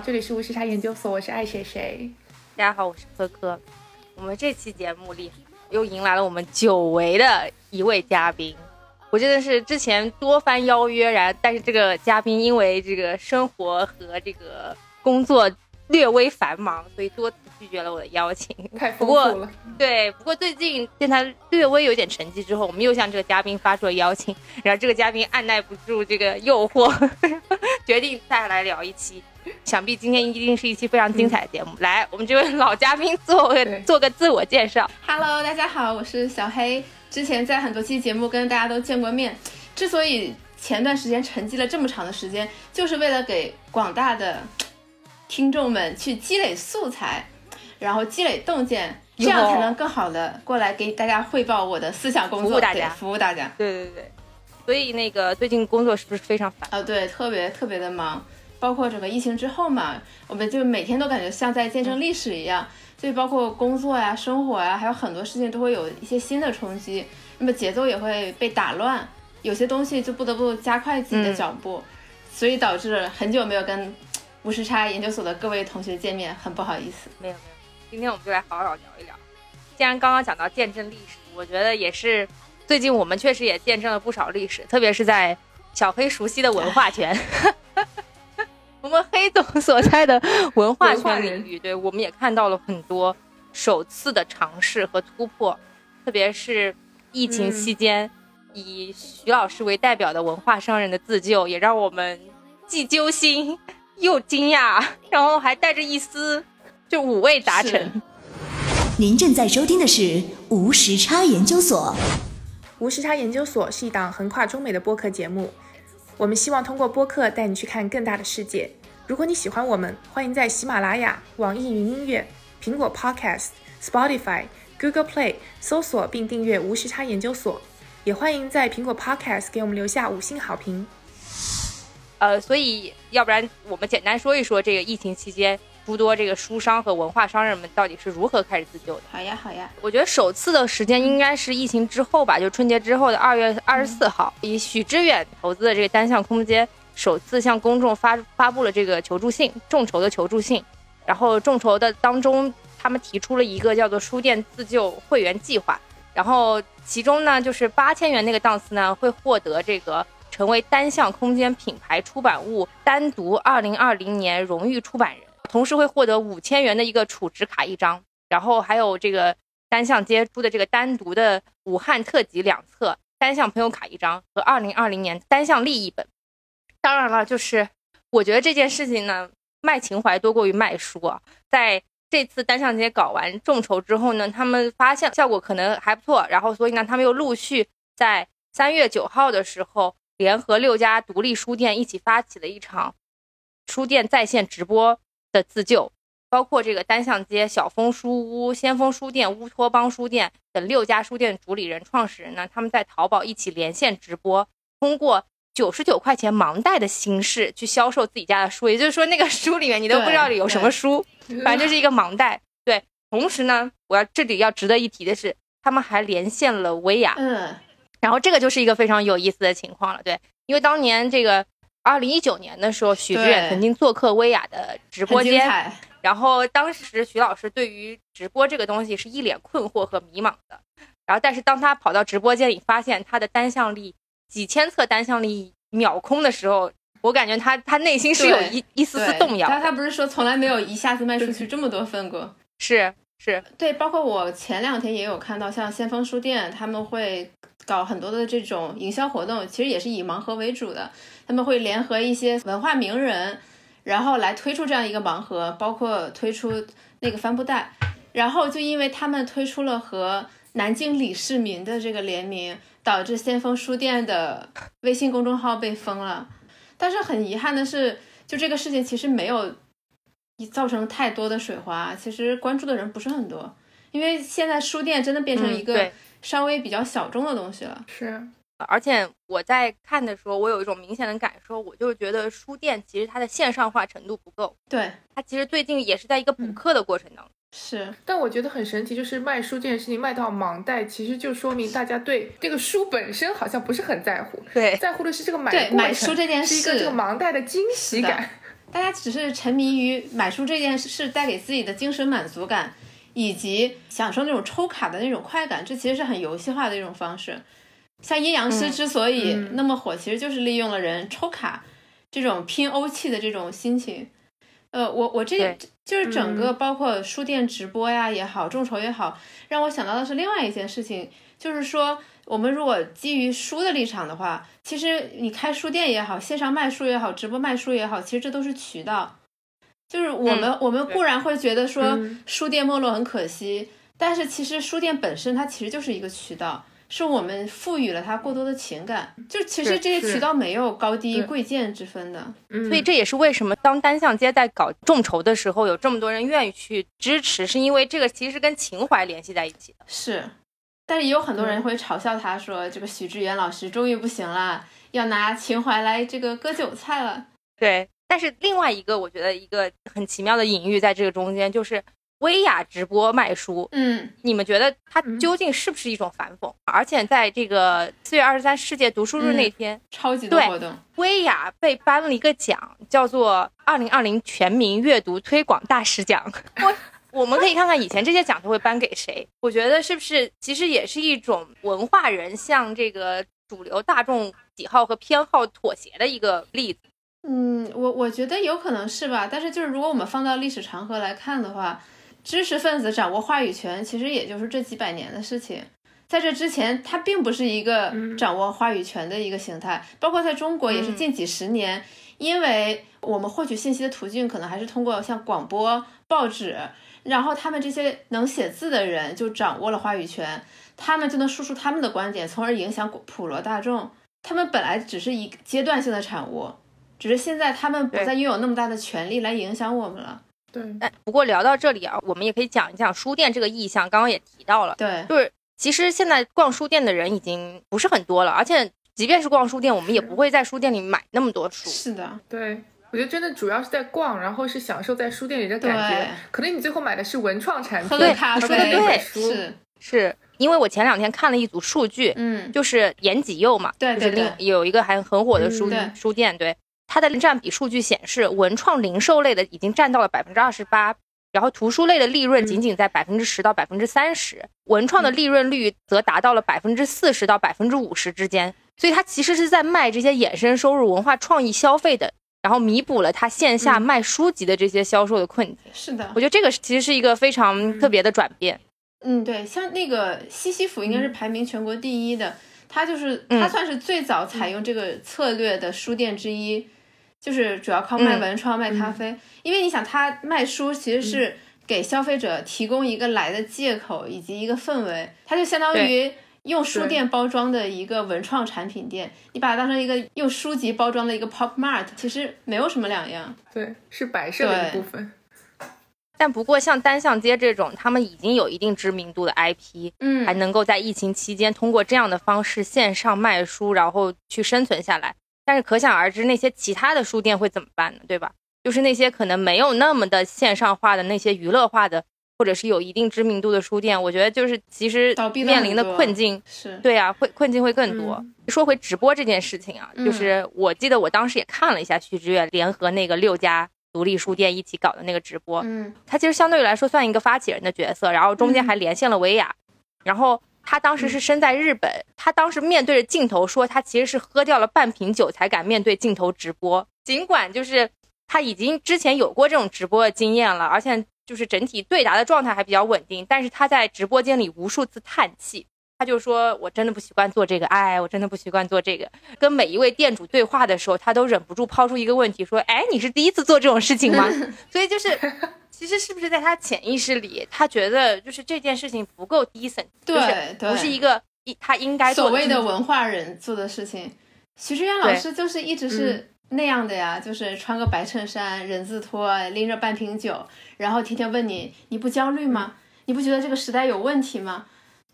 好，这里是无时差研究所，我是爱谁谁。大家好，我是科科。我们这期节目里又迎来了我们久违的一位嘉宾，我真的是之前多番邀约，然但是这个嘉宾因为这个生活和这个工作略微繁忙，所以多次拒绝了我的邀请。太丰富了。对，不过最近见他略微有点成绩之后，我们又向这个嘉宾发出了邀请，然后这个嘉宾按耐不住这个诱惑，决定再来聊一期。想必今天一定是一期非常精彩的节目。来，我们这位老嘉宾做个做个自我介绍。Hello，大家好，我是小黑。之前在很多期节目跟大家都见过面。之所以前段时间沉寂了这么长的时间，就是为了给广大的听众们去积累素材，然后积累洞见，这样才能更好的过来给大家汇报我的思想工作，服务大家，服务大家。对对对。所以那个最近工作是不是非常烦？啊，对，特别特别的忙。包括整个疫情之后嘛，我们就每天都感觉像在见证历史一样，所以包括工作呀、生活呀，还有很多事情都会有一些新的冲击，那么节奏也会被打乱，有些东西就不得不加快自己的脚步，所以导致很久没有跟无时差研究所的各位同学见面，很不好意思。没有没有，今天我们就来好好聊一聊。既然刚刚讲到见证历史，我觉得也是最近我们确实也见证了不少历史，特别是在小黑熟悉的文化圈。我们黑总所在的文化圈领域，对我们也看到了很多首次的尝试和突破，特别是疫情期间，以徐老师为代表的文化商人的自救，也让我们既揪心又惊讶，然后还带着一丝就五味杂陈。您正在收听的是无时差研究所。无时差研究所是一档横跨中美的播客节目。我们希望通过播客带你去看更大的世界。如果你喜欢我们，欢迎在喜马拉雅、网易云音乐、苹果 Podcast、Spotify、Google Play 搜索并订阅“无时差研究所”。也欢迎在苹果 Podcast 给我们留下五星好评。呃，所以要不然我们简单说一说这个疫情期间。诸多这个书商和文化商人们到底是如何开始自救的？好呀，好呀。我觉得首次的时间应该是疫情之后吧，就春节之后的二月二十四号，以许知远投资的这个单向空间首次向公众发发布了这个求助信，众筹的求助信。然后众筹的当中，他们提出了一个叫做书店自救会员计划。然后其中呢，就是八千元那个档次呢，会获得这个成为单向空间品牌出版物单独二零二零年荣誉出版人。同时会获得五千元的一个储值卡一张，然后还有这个单向街出的这个单独的武汉特辑两册，单向朋友卡一张和二零二零年单向利一本。当然了，就是我觉得这件事情呢，卖情怀多过于卖书啊。在这次单向街搞完众筹之后呢，他们发现效果可能还不错，然后所以呢，他们又陆续在三月九号的时候，联合六家独立书店一起发起了一场书店在线直播。的自救，包括这个单向街、小枫书屋、先锋书店、乌托邦书店等六家书店主理人、创始人呢，他们在淘宝一起连线直播，通过九十九块钱盲袋的形式去销售自己家的书。也就是说，那个书里面你都不知道里有什么书，反正就是一个盲袋。对，同时呢，我要这里要值得一提的是，他们还连线了薇娅。嗯，然后这个就是一个非常有意思的情况了。对，因为当年这个。二零一九年的时候，许知远曾经做客薇娅的直播间，然后当时徐老师对于直播这个东西是一脸困惑和迷茫的。然后，但是当他跑到直播间里，发现他的单向力几千册单向力秒空的时候，我感觉他他内心是有一一丝丝动摇。他他不是说从来没有一下子卖出去这么多份过？是是，对，包括我前两天也有看到，像先锋书店他们会搞很多的这种营销活动，其实也是以盲盒为主的。他们会联合一些文化名人，然后来推出这样一个盲盒，包括推出那个帆布袋。然后就因为他们推出了和南京李世民的这个联名，导致先锋书店的微信公众号被封了。但是很遗憾的是，就这个事情其实没有造成太多的水花，其实关注的人不是很多。因为现在书店真的变成一个稍微比较小众的东西了。是。而且我在看的时候，我有一种明显的感受，我就是觉得书店其实它的线上化程度不够。对，它其实最近也是在一个补课的过程当中。是，但我觉得很神奇，就是卖书这件事情卖到盲袋，其实就说明大家对这个书本身好像不是很在乎。对，在乎的是这个买买书这件事，是一个这个盲袋的惊喜感。大家只是沉迷于买书这件事带给自己的精神满足感，以及享受那种抽卡的那种快感，这其实是很游戏化的一种方式。像阴阳师之所以那么火，其实就是利用了人抽卡这种拼欧气的这种心情。呃，我我这就是整个包括书店直播呀也好，众筹也好，让我想到的是另外一件事情，就是说我们如果基于书的立场的话，其实你开书店也好，线上卖书也好，直播卖书也好，其实这都是渠道。就是我们我们固然会觉得说书店没落很可惜，但是其实书店本身它其实就是一个渠道。是我们赋予了它过多的情感，就其实这些渠道没有高低贵贱之分的，所以这也是为什么当单向街在搞众筹的时候，有这么多人愿意去支持，是因为这个其实跟情怀联系在一起的。是，但是也有很多人会嘲笑他说，这个许志远老师终于不行了，要拿情怀来这个割韭菜了。对，但是另外一个我觉得一个很奇妙的隐喻在这个中间就是。薇娅直播卖书，嗯，你们觉得它究竟是不是一种反讽？而且在这个四月二十三世界读书日那天，超级多活动，薇娅被颁了一个奖，叫做二零二零全民阅读推广大使奖。我我们可以看看以前这些奖都会颁给谁？我觉得是不是其实也是一种文化人向这个主流大众喜好和偏好妥协的一个例子？嗯，我我觉得有可能是吧。但是就是如果我们放到历史长河来看的话。知识分子掌握话语权，其实也就是这几百年的事情。在这之前，它并不是一个掌握话语权的一个形态。包括在中国，也是近几十年，因为我们获取信息的途径可能还是通过像广播、报纸，然后他们这些能写字的人就掌握了话语权，他们就能输出他们的观点，从而影响普罗大众。他们本来只是一个阶段性的产物，只是现在他们不再拥有那么大的权利来影响我们了。对，哎，不过聊到这里啊，我们也可以讲一讲书店这个意向。刚刚也提到了，对，就是其实现在逛书店的人已经不是很多了，而且即便是逛书店，我们也不会在书店里买那么多书。是的，对，我觉得真的主要是在逛，然后是享受在书店里的感觉。可能你最后买的是文创产品，对，咖啡，说的对，是是因为我前两天看了一组数据，嗯，就是延吉佑嘛，对，就是另有一个还很火的书书店，对，它的占比数据显示，文创零售类的已经占到了百分之二十八。然后图书类的利润仅仅在百分之十到百分之三十，文创的利润率则达到了百分之四十到百分之五十之间，所以他其实是在卖这些衍生收入、文化创意消费的，然后弥补了他线下卖书籍的这些销售的困境。是的，我觉得这个其实是一个非常特别的转变。嗯，对，像那个西西弗应该是排名全国第一的，它就是它算是最早采用这个策略的书店之一。就是主要靠卖文创、卖咖啡，因为你想，他卖书其实是给消费者提供一个来的借口以及一个氛围，它就相当于用书店包装的一个文创产品店，你把它当成一个用书籍包装的一个 pop mart，其实没有什么两样。对，是摆设的一部分。但不过像单向街这种，他们已经有一定知名度的 IP，嗯，还能够在疫情期间通过这样的方式线上卖书，然后去生存下来。但是可想而知，那些其他的书店会怎么办呢？对吧？就是那些可能没有那么的线上化的那些娱乐化的，或者是有一定知名度的书店，我觉得就是其实面临的困境是对啊，会困境会更多。说回直播这件事情啊，就是我记得我当时也看了一下徐志远联合那个六家独立书店一起搞的那个直播，嗯，他其实相对于来说算一个发起人的角色，然后中间还连线了维亚，然后。他当时是身在日本，他当时面对着镜头说，他其实是喝掉了半瓶酒才敢面对镜头直播。尽管就是他已经之前有过这种直播的经验了，而且就是整体对答的状态还比较稳定，但是他在直播间里无数次叹气，他就说：“我真的不习惯做这个，哎，我真的不习惯做这个。”跟每一位店主对话的时候，他都忍不住抛出一个问题，说：“哎，你是第一次做这种事情吗？”所以就是。其实是不是在他潜意识里，他觉得就是这件事情不够 decent，对，不是一个一他应该所谓的文化人做的事情。徐志远老师就是一直是那样的呀，就是穿个白衬衫、人字拖，拎着半瓶酒，然后天天问你，你不焦虑吗？你不觉得这个时代有问题吗？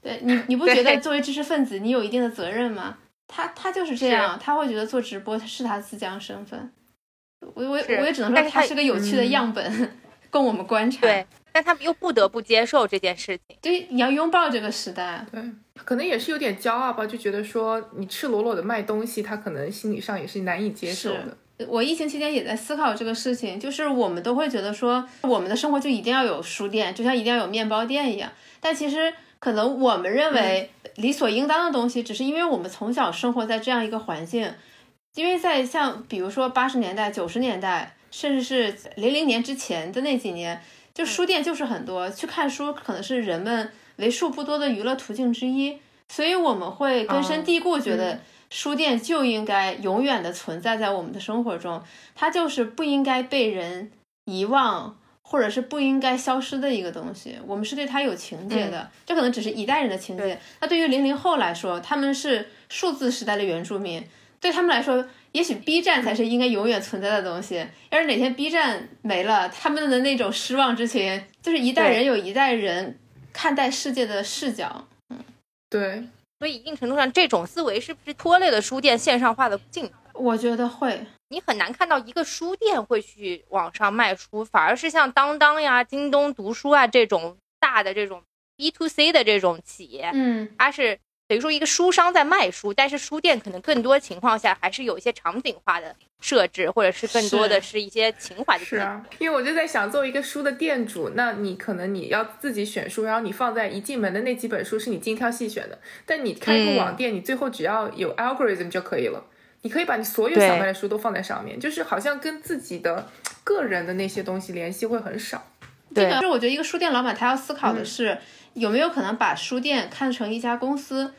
对你，你不觉得作为知识分子，你有一定的责任吗？他他就是这样，他会觉得做直播是他自降身份。我我我也只能说他是个有趣的样本。供我们观察，对，但他们又不得不接受这件事情。对，你要拥抱这个时代。对，可能也是有点骄傲吧，就觉得说你赤裸裸的卖东西，他可能心理上也是难以接受的。我疫情期间也在思考这个事情，就是我们都会觉得说，我们的生活就一定要有书店，就像一定要有面包店一样。但其实可能我们认为理所应当的东西，只是因为我们从小生活在这样一个环境。因为在像比如说八十年代、九十年代，甚至是零零年之前的那几年，就书店就是很多，去看书可能是人们为数不多的娱乐途径之一。所以我们会根深蒂固觉得。书店就应该永远的存在在我们的生活中，它就是不应该被人遗忘，或者是不应该消失的一个东西。我们是对它有情节的，这可能只是一代人的情节。那对于零零后来说，他们是数字时代的原住民，对他们来说，也许 B 站才是应该永远存在的东西。要是哪天 B 站没了，他们的那种失望之情，就是一代人有一代人看待世界的视角。嗯，对。所以，一定程度上，这种思维是不是拖累了书店线上化的进程？我觉得会。你很难看到一个书店会去网上卖书，反而是像当当呀、京东读书啊这种大的这种 B to C 的这种企业，嗯，它是。等于说，一个书商在卖书，但是书店可能更多情况下还是有一些场景化的设置，或者是更多的是一些情怀的。是啊，因为我就在想，作为一个书的店主，那你可能你要自己选书，然后你放在一进门的那几本书是你精挑细选的。但你开一个网店，你最后只要有 algorithm 就可以了，你可以把你所有想卖的书都放在上面，就是好像跟自己的个人的那些东西联系会很少。这个是我觉得一个书店老板他要思考的是。有没有可能把书店看成一家公司？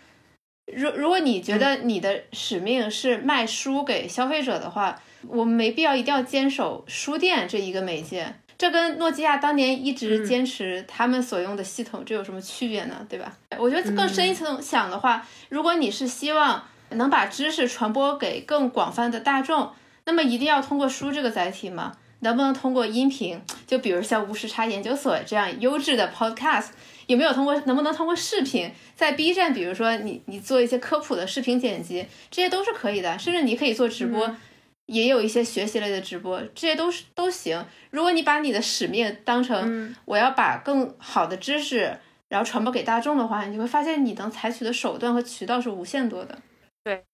如如果你觉得你的使命是卖书给消费者的话，我们没必要一定要坚守书店这一个媒介。这跟诺基亚当年一直坚持他们所用的系统，这有什么区别呢？对吧？我觉得更深一层想的话，如果你是希望能把知识传播给更广泛的大众，那么一定要通过书这个载体吗？能不能通过音频？就比如像无时差研究所这样优质的 Podcast。有没有通过？能不能通过视频在 B 站？比如说你你做一些科普的视频剪辑，这些都是可以的。甚至你可以做直播，也有一些学习类的直播，这些都是都行。如果你把你的使命当成我要把更好的知识然后传播给大众的话，你会发现你能采取的手段和渠道是无限多的。对，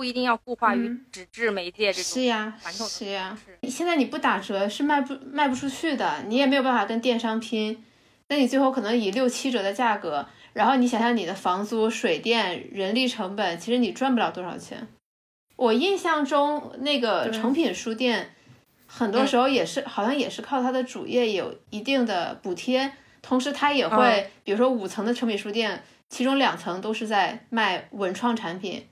不一定要固化于纸质媒介这种是呀，是呀。你现在你不打折是卖不卖不出去的，你也没有办法跟电商拼。那你最后可能以六七折的价格，然后你想想你的房租、水电、人力成本，其实你赚不了多少钱。我印象中那个成品书店，很多时候也是好像也是靠它的主业有一定的补贴，同时它也会，比如说五层的成品书店，其中两层都是在卖文创产品。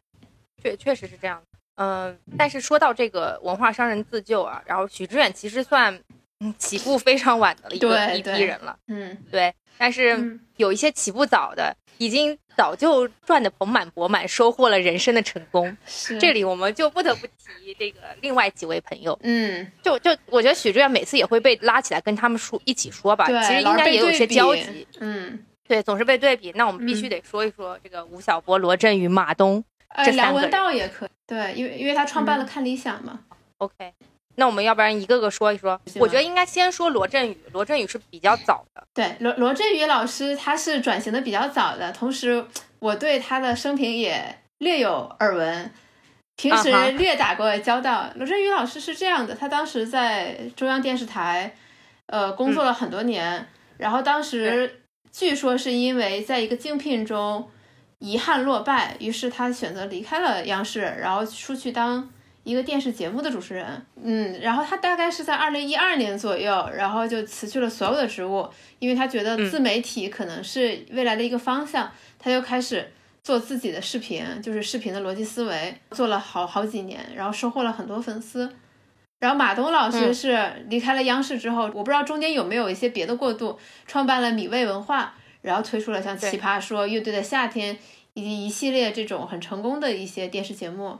确确实是这样嗯，但是说到这个文化商人自救啊，然后许知远其实算。嗯，起步非常晚的一个一批人了。嗯，对。但是有一些起步早的，已经早就赚得盆满钵满，收获了人生的成功。是。这里我们就不得不提这个另外几位朋友。嗯。就就我觉得许志远每次也会被拉起来跟他们说一起说吧。其实应该也有些交集。嗯。对，总是被对比。那我们必须得说一说这个吴晓波、罗振宇、马东这梁文道也可以。对，因为因为他创办了看理想嘛。OK。那我们要不然一个个说一说？我觉得应该先说罗振宇。罗振宇是比较早的。对，罗罗振宇老师他是转型的比较早的，同时我对他的生平也略有耳闻，平时略打过交道。罗振宇老师是这样的，他当时在中央电视台，呃，工作了很多年，然后当时据说是因为在一个竞聘中遗憾落败，于是他选择离开了央视，然后出去当。一个电视节目的主持人，嗯，然后他大概是在二零一二年左右，然后就辞去了所有的职务，因为他觉得自媒体可能是未来的一个方向，他就开始做自己的视频，就是视频的逻辑思维，做了好好几年，然后收获了很多粉丝。然后马东老师是离开了央视之后，我不知道中间有没有一些别的过渡，创办了米味文化，然后推出了像《奇葩说》《乐队的夏天》以及一系列这种很成功的一些电视节目。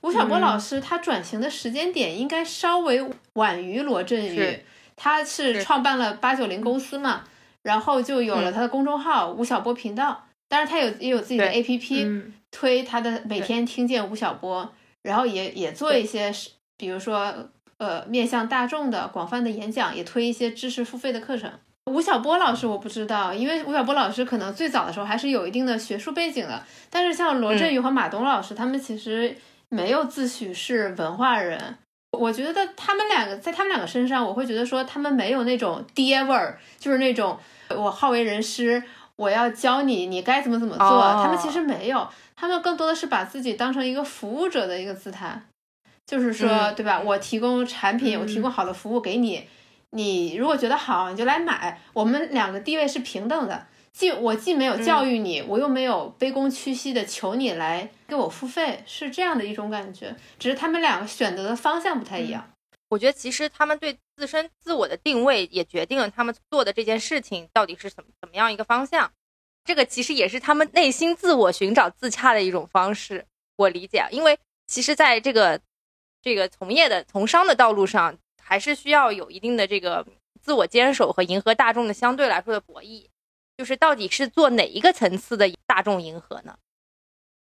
吴晓波老师他转型的时间点应该稍微晚于罗振宇，他是创办了八九零公司嘛，然后就有了他的公众号吴晓波频道，当然他有也有自己的 APP 推他的每天听见吴晓波，然后也也做一些比如说呃面向大众的广泛的演讲，也推一些知识付费的课程。吴晓波老师我不知道，因为吴晓波老师可能最早的时候还是有一定的学术背景的，但是像罗振宇和马东老师他们其实。没有自诩是文化人，我觉得他们两个在他们两个身上，我会觉得说他们没有那种爹味儿，就是那种我好为人师，我要教你你该怎么怎么做。哦他们其实没有，他们更多的是把自己当成一个服务者的一个姿态，就是说，嗯对吧？我提供产品，我提供好的服务给你，你如果觉得好，你就来买。我们两个地位是平等的，既我既没有教育你，我又没有卑躬屈膝的求你来给我付费，是这样的一种感觉。只是他们两个选择的方向不太一样。我觉得其实他们对自身自我的定位也决定了他们做的这件事情到底是怎么怎么样一个方向。这个其实也是他们内心自我寻找自洽的一种方式，我理解。因为其实在这个这个从业的从商的道路上，还是需要有一定的这个自我坚守和迎合大众的相对来说的博弈。就是到底是做哪一个层次的大众迎合呢？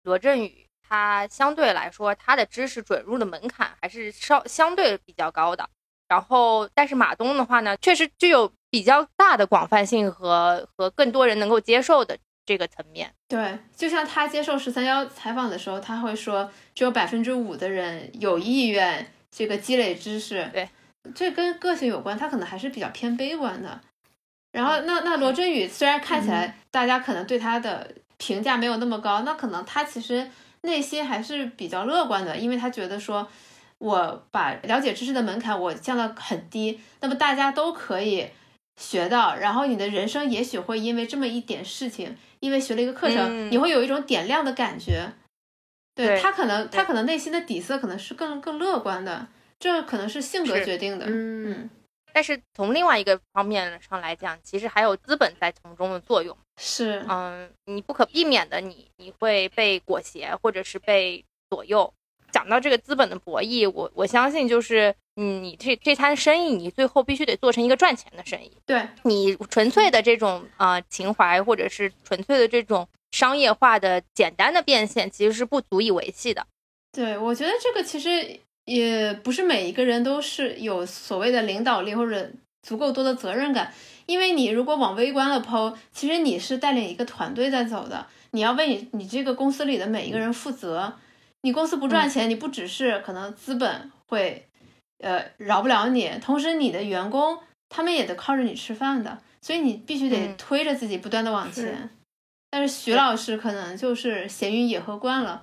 罗振宇他相对来说他的知识准入的门槛还是稍相对比较高的。然后，但是马东的话呢，确实具有比较大的广泛性和和更多人能够接受的这个层面。对，就像他接受十三幺采访的时候，他会说，只有百分之五的人有意愿这个积累知识。对，这跟个性有关，他可能还是比较偏悲观的。然后，那那罗振宇虽然看起来大家可能对他的评价没有那么高，那可能他其实内心还是比较乐观的，因为他觉得说，我把了解知识的门槛我降到很低，那么大家都可以学到，然后你的人生也许会因为这么一点事情，因为学了一个课程，嗯你会有一种点亮的感觉。对对他可能，他可能内心的底色可能是更更乐观的，这可能是性格决定的。嗯嗯，但是从另外一个方面上来讲，其实还有资本在从中的作用。是，嗯，你不可避免的，你你会被裹挟，或者是被左右。讲到这个资本的博弈，我我相信就是，嗯，你这这摊生意，你最后必须得做成一个赚钱的生意。对，你纯粹的这种呃情怀，或者是纯粹的这种商业化的简单的变现，其实是不足以维系的。对，我觉得这个其实也不是每一个人都是有所谓的领导力或者足够多的责任感，因为你如果往微观了剖，其实你是带领一个团队在走的，你要为你你这个公司里的每一个人负责。你公司不赚钱，你不只是可能资本会呃饶不了你，同时你的员工他们也得靠着你吃饭的，所以你必须得嗯推着自己不断的往是前。但是徐老师可能就是闲云野鹤惯了。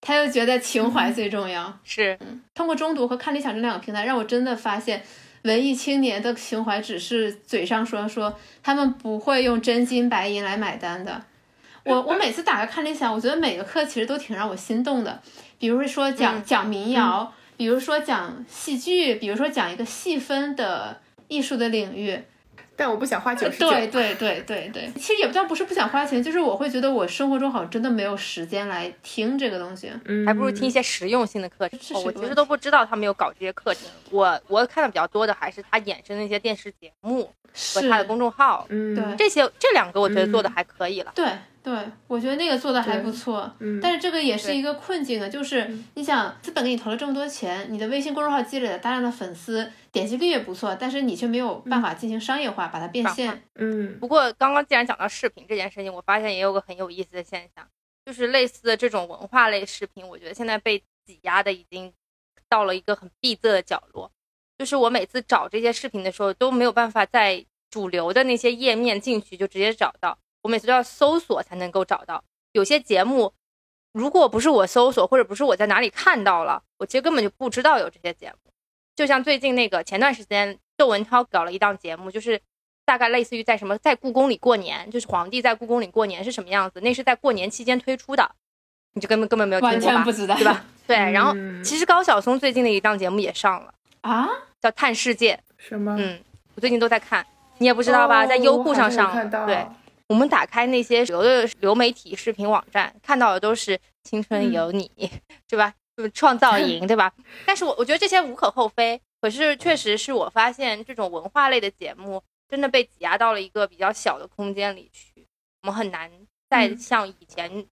他又觉得情怀最重要。是，通过中读和看理想这两个平台，让我真的发现，文艺青年的情怀只是嘴上说说，他们不会用真金白银来买单的。我我每次打开看理想，我觉得每个课其实都挺让我心动的，比如说讲嗯讲民谣，比如说讲戏剧，比如说讲一个细分的艺术的领域。但我不想花九十九。对对对对对，其实也不叫不是不想花钱，就是我会觉得我生活中好像真的没有时间来听这个东西。嗯，还不如听一些实用性的课程。哦我其实都不知道他们有搞这些课程。我我看的比较多的还是他衍生的一些电视节目和是他的公众号，嗯，对这些这两个我觉得做的嗯还可以了。对对，我觉得那个做的还不错。嗯，但是这个也是一个困境啊，就是嗯你想，资本给你投了这么多钱，你的微信公众号积累了大量的粉丝，点击率也不错，但是你却没有办法进行商业化，把它变现。嗯不过刚刚既然讲到视频这件事情，我发现也有个很有意思的现象，就是类似的这种文化类视频，我觉得现在被挤压的已经到了一个很闭塞的角落。就是我每次找这些视频的时候，都没有办法在主流的那些页面进去就直接找到，我每次都要搜索才能够找到。有些节目，如果不是我搜索，或者不是我在哪里看到了，我其实根本就不知道有这些节目。就像最近那个前段时间窦文涛搞了一档节目，就是大概类似于在什么在故宫里过年，就是皇帝在故宫里过年是什么样子，那是在过年期间推出的，你就根本根本没有听完过吧全不？知道，对吧？对，然后嗯其实高晓松最近的一档节目也上了，啊，叫《探世界》，什么？嗯，我最近都在看，你也不知道吧？在优酷上上对。我们打开那些流的流媒体视频网站，看到的都是“青春有你”，对吧？就是创造 营，对吧？但是我我觉得这些无可厚非，可是确实是我发现这种文化类的节目真的被挤压到了一个比较小的空间里去，我们很难再嗯像以前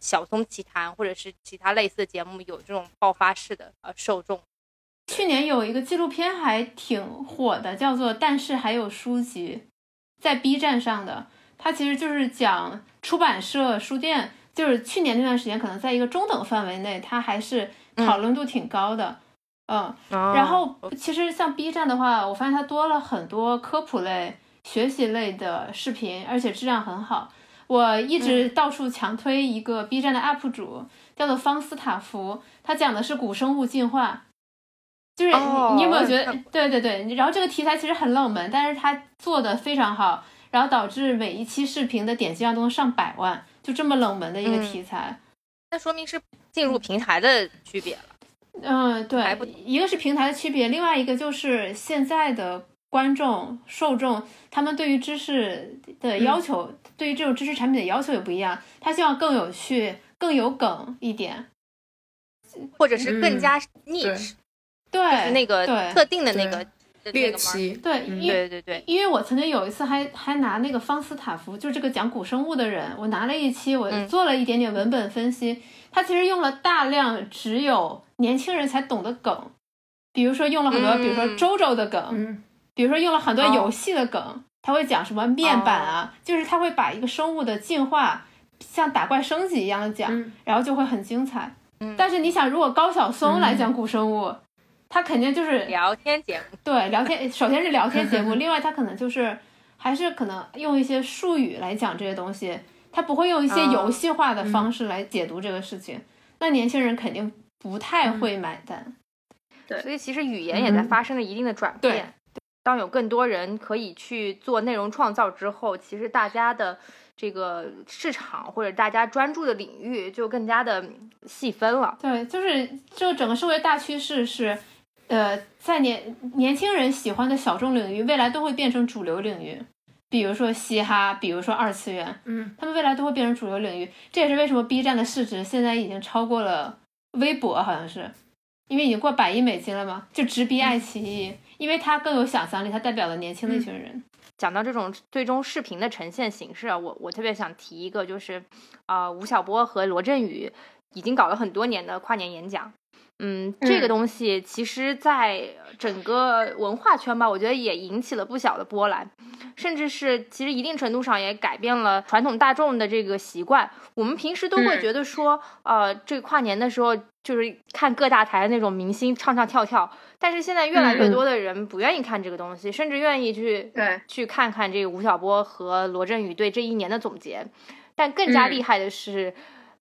小松奇谈或者是其他类似的节目有这种爆发式的呃受众。去年有一个纪录片还挺火的，叫做《但是还有书籍》，在 B 站上的。它其实就是讲出版社、书店，就是去年那段时间可能在一个中等范围内，它还是讨论度挺高的。嗯，哦然后其实像 B 站的话，我发现它多了很多科普类、学习类的视频，而且质量很好。我一直到处强推一个 B 站的 UP 主，叫做方斯塔夫，他讲的是古生物进化。就是你有没有觉得？对对对，然后这个题材其实很冷门，但是他做的非常好，然后导致每一期视频的点击量都能上百万，就这么冷门的一个嗯题材。那说明是进入平台的区别了。嗯，对，一个是平台的区别，另外一个就是现在的观众受众，他们对于知识的要求，对于这种知识产品的要求也不一样，他希望更有趣、更有梗一点。或者是更嗯加 niche，、对，那个对特定的那个猎奇，对，嗯。因为对对对，因为我曾经有一次还还拿那个方斯塔夫，就是这个讲古生物的人，我拿了一期，我嗯。做了一点点文本分析，他其实用了大量只有年轻人才懂的梗，比如说用了很多，比如说嗯。周周的梗，嗯。比如说用了很多哦。游戏的梗，他会讲什么面板啊，就是他会把一个生物的进化像打怪升级一样的讲，嗯。然后就会很精彩。嗯。但是你想，如果高晓松来讲古生物，他肯定就是聊天节目，对聊天，首先是聊天节目，另外他可能就是还是可能用一些术语来讲这些东西，他不会用一些哦游戏化的方式来解读这个事情，那年轻人肯定不太会买单。对所以其实语言也在嗯发生了一定的转对变。当有更多人可以去做内容创造之后，其实大家的这个市场或者大家专注的领域就更加的细分了。对，就是就整个社会大趋势是，呃，在年年轻人喜欢的小众领域，未来都会变成主流领域。比如说嘻哈，比如说二次元，嗯，他们未来都会变成主流领域。这也是为什么 B 站的市值现在已经超过了微博，好像是，因为已经过百亿美金了嘛，就直逼爱奇艺，因为它更有想象力，它代表了年轻的一群人。讲到这种最终视频的呈现形式啊，我我特别想提一个，就是啊、呃吴晓波和罗振宇已经搞了很多年的跨年演讲。嗯，这个嗯。东西其实在整个文化圈吧，我觉得也引起了不小的波澜，甚至是其实一定程度上也改变了传统大众的这个习惯。我们平时都会嗯。觉得说，呃，这跨年的时候就是看各大台的那种明星唱唱跳跳，但是现在越来越嗯。多的人不愿意看这个东西，甚至愿意去对。去看看这个吴晓波和罗振宇对这一年的总结。但更加嗯。厉害的是，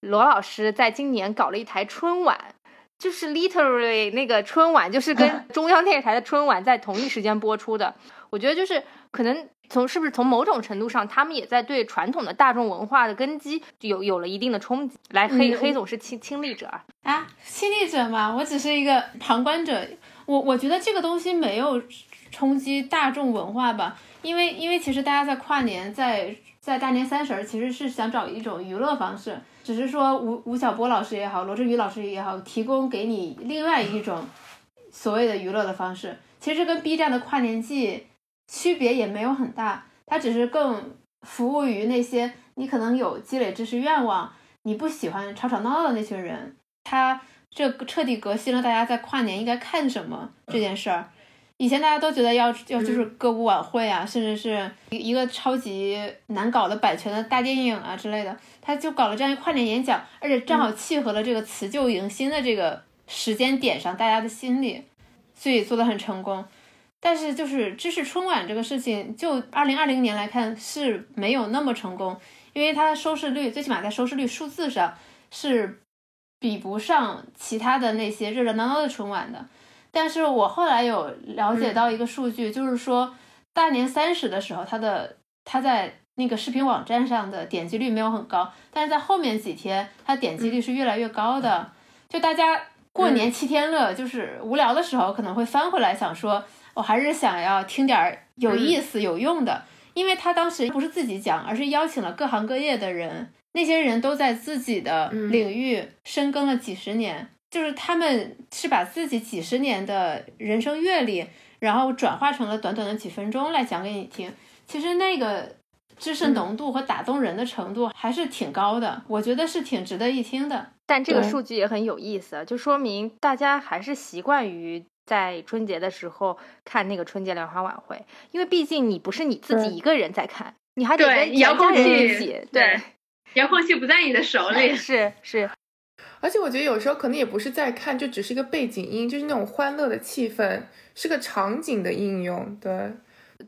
罗老师在今年搞了一台春晚，就是 literally 那个春晚就是跟 中央电视台的春晚在同一时间播出的。我觉得就是可能从是不是从某种程度上，他们也在对传统的大众文化的根基有有了一定的冲击。来，黑、嗯黑总是亲亲历者啊，啊，亲历者嘛，我只是一个旁观者。我我觉得这个东西没有冲击大众文化吧，因为因为其实大家在跨年，在在大年三十儿，其实是想找一种娱乐方式，只是说吴吴晓波老师也好，罗振宇老师也好，提供给你另外一种所谓的娱乐的方式。其实跟 B 站的跨年季区别也没有很大，它只是更服务于那些你可能有积累知识愿望，你不喜欢吵吵闹闹的那群人。它这彻底革新了大家在跨年应该看什么这件事儿。以前大家都觉得要要就是歌舞晚会啊，甚至是一一个超级难搞的版权的大电影啊之类的，他就搞了这样一跨年演讲，而且正好契合了这个辞旧迎新的这个时间点上大家的心理，所以做的很成功。但是就是知识春晚这个事情，就二零二零年来看是没有那么成功，因为它的收视率最起码在收视率数字上是比不上其他的那些热热闹闹的春晚的。但是我后来有了解到一个数据，就是说大年三十的时候，它的它在那个视频网站上的点击率没有很高，但是在后面几天，它点击率是越来越高的。就大家过年七天乐，就是无聊的时候可能会翻回来想说，我还是想要听点儿有意思、有用的。因为他当时不是自己讲，而是邀请了各行各业的人，那些人都在自己的领域深耕了几十年，就是他们是把自己几十年的人生阅历，然后转化成了短短的几分钟来讲给你听。其实那个知识浓度和打动人的程度还是挺高的，我觉得是挺值得一听的。但这个数据也很有意思，就说明大家还是习惯于在春节的时候看那个春节联欢晚会，因为毕竟你不是你自己一个人在看，你还得跟家遥控器一起，对。遥控器不在你的手里，是是，而且我觉得有时候可能也不是在看，就只是一个背景音，就是那种欢乐的气氛，是个场景的应用。对，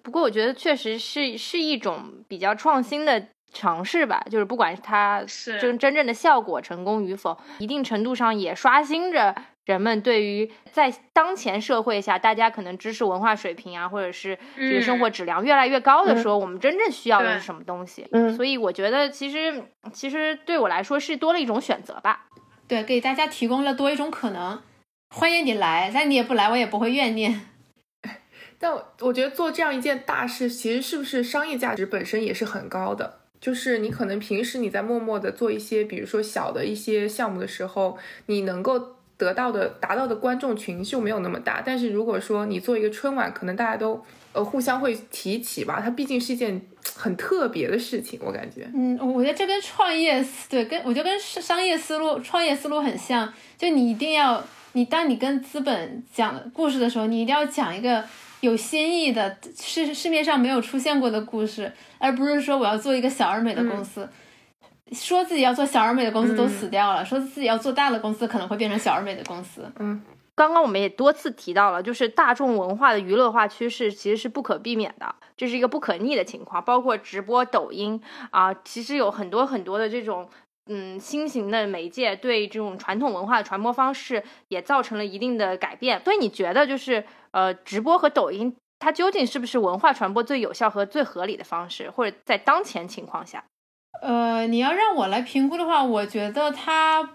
不过我觉得确实是是一种比较创新的尝试吧，就是不管它是真真正的效果成功与否，一定程度上也刷新着人们对于在当前社会下，大家可能知识文化水平啊，或者是这个生活质量越来越高的时候，我们真正需要的是什么东西。嗯所以我觉得其实其实对我来说是多了一种选择吧。对，给大家提供了多一种可能。欢迎你来，但你也不来，我也不会怨念。但我我觉得做这样一件大事，其实是不是商业价值本身也是很高的。就是你可能平时你在默默的做一些，比如说小的一些项目的时候，你能够得到的达到的观众群就没有那么大。但是如果说你做一个春晚，可能大家都呃互相会提起吧，它毕竟是一件很特别的事情，我感觉。嗯，我觉得这跟创业思对，跟我觉得跟商商业思路、创业思路很像。就你一定要，你当你跟资本讲故事的时候，你一定要讲一个有新意的、市市面上没有出现过的故事，而不是说我要做一个小而美的公司。说自己要做小而美的公司都死掉了，说自己要做大的公司可能会变成小而美的公司。嗯刚刚我们也多次提到了，就是大众文化的娱乐化趋势其实是不可避免的，这是一个不可逆的情况。包括直播、抖音啊，其实有很多很多的这种嗯新型的媒介对这种传统文化的传播方式也造成了一定的改变。所以你觉得就是呃，直播和抖音它究竟是不是文化传播最有效和最合理的方式，或者在当前情况下？呃，你要让我来评估的话，我觉得它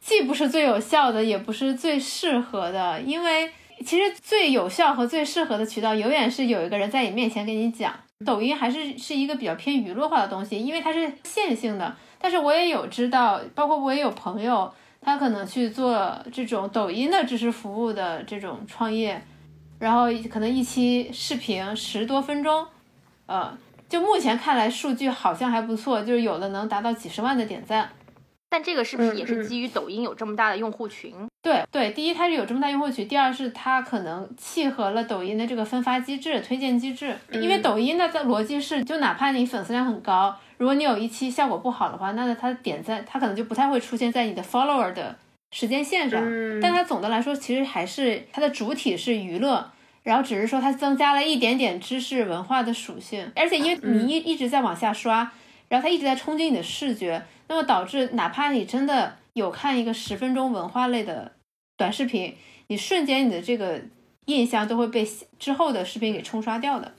既不是最有效的，也不是最适合的，因为其实最有效和最适合的渠道，永远是有一个人在你面前跟你讲。抖音还是是一个比较偏娱乐化的东西，因为它是线性的。但是我也有知道，包括我也有朋友，他可能去做这种抖音的知识服务的这种创业，然后可能一期视频十多分钟，呃，就目前看来数据好像还不错，就是有的能达到几十万的点赞。但这个是不是也是基于抖音有这么大的用户群？对对，第一它是有这么大用户群，第二是它可能契合了抖音的这个分发机制、推荐机制。因为抖音的的逻辑是，就哪怕你粉丝量很高，如果你有一期效果不好的话，那它的点赞它可能就不太会出现在你的 follower 的时间线上。嗯但它总的来说，其实还是它的主体是娱乐。然后只是说它增加了一点点知识文化的属性，而且因为你一一直在往下刷，然后它一直在冲击你的视觉，那么导致哪怕你真的有看一个十分钟文化类的短视频，你瞬间你的这个印象都会被之后的视频给冲刷掉的。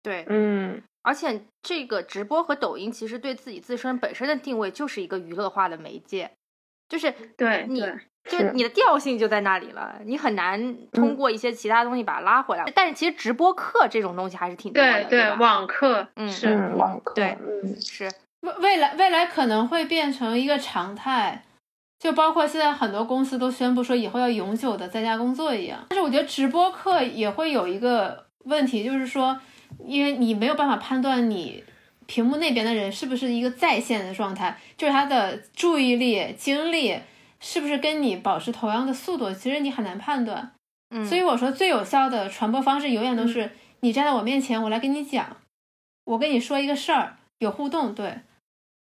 对，嗯。而且这个直播和抖音其实对自己自身本身的定位就是一个娱乐化的媒介，就是对你就是你的调性就在那里了，你很难通过一些其他东西把它拉回来。但是其实直播课这种东西还是挺多的，对吧网课嗯是嗯，网课对嗯是未未来未来可能会变成一个常态，就包括现在很多公司都宣布说以后要永久的在家工作一样。但是我觉得直播课也会有一个问题，就是说，因为你没有办法判断你屏幕那边的人是不是一个在线的状态，就是他的注意力、精力是不是跟你保持同样的速度，其实你很难判断。嗯，所以我说最有效的传播方式永远都是你站在我面前，我来跟你讲，我跟你说一个事儿，有互动，对。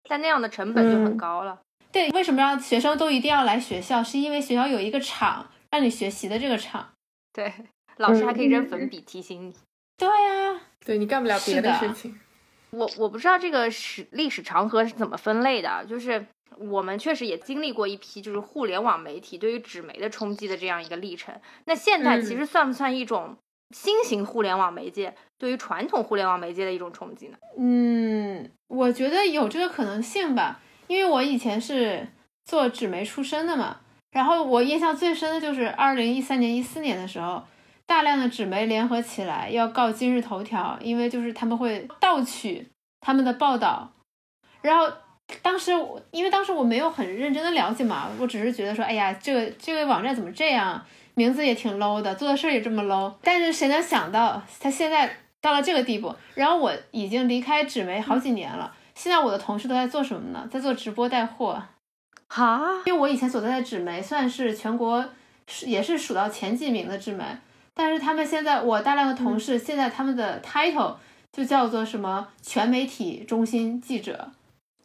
但那样的成本就很嗯高了。对，为什么让学生都一定要来学校？是因为学校有一个场让你学习的这个场。对，老师还可以扔嗯粉笔提醒你。对呀、对你干不了别的事情。我我不知道这个史历史长河是怎么分类的，就是我们确实也经历过一批就是互联网媒体对于纸媒的冲击的这样一个历程。那现在其实算不算一种新型互联网媒介对于传统互联网媒介的一种冲击呢？嗯，我觉得有这个可能性吧，因为我以前是做纸媒出身的嘛，然后我印象最深的就是二零一三年、一四年的时候，大量的纸媒联合起来要告今日头条，因为就是他们会盗取他们的报道，然后当时我因为当时我没有很认真的了解嘛，我只是觉得说，哎呀，这个这个网站怎么这样，名字也挺 low 的，做的事儿也这么 low，但是谁能想到他现在到了这个地步？然后我已经离开纸媒好几年了，现在我的同事都在做什么呢？在做直播带货。哈，因为我以前所在的纸媒算是全国是也是数到前几名的纸媒，但是他们现在我大量的同事现在他们的 title 就叫做什么全媒体中心记者，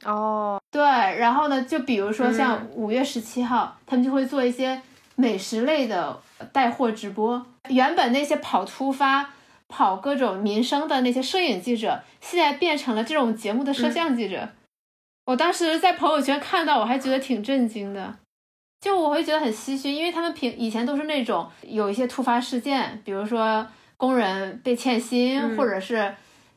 哦，对，然后呢，就比如说像五月十七号，他们就会做一些美食类的带货直播。原本那些跑突发、跑各种民生的那些摄影记者，现在变成了这种节目的摄像记者。我当时在朋友圈看到，我还觉得挺震惊的。就我会觉得很唏嘘，因为他们平以前都是那种有一些突发事件，比如说工人被欠薪，或者是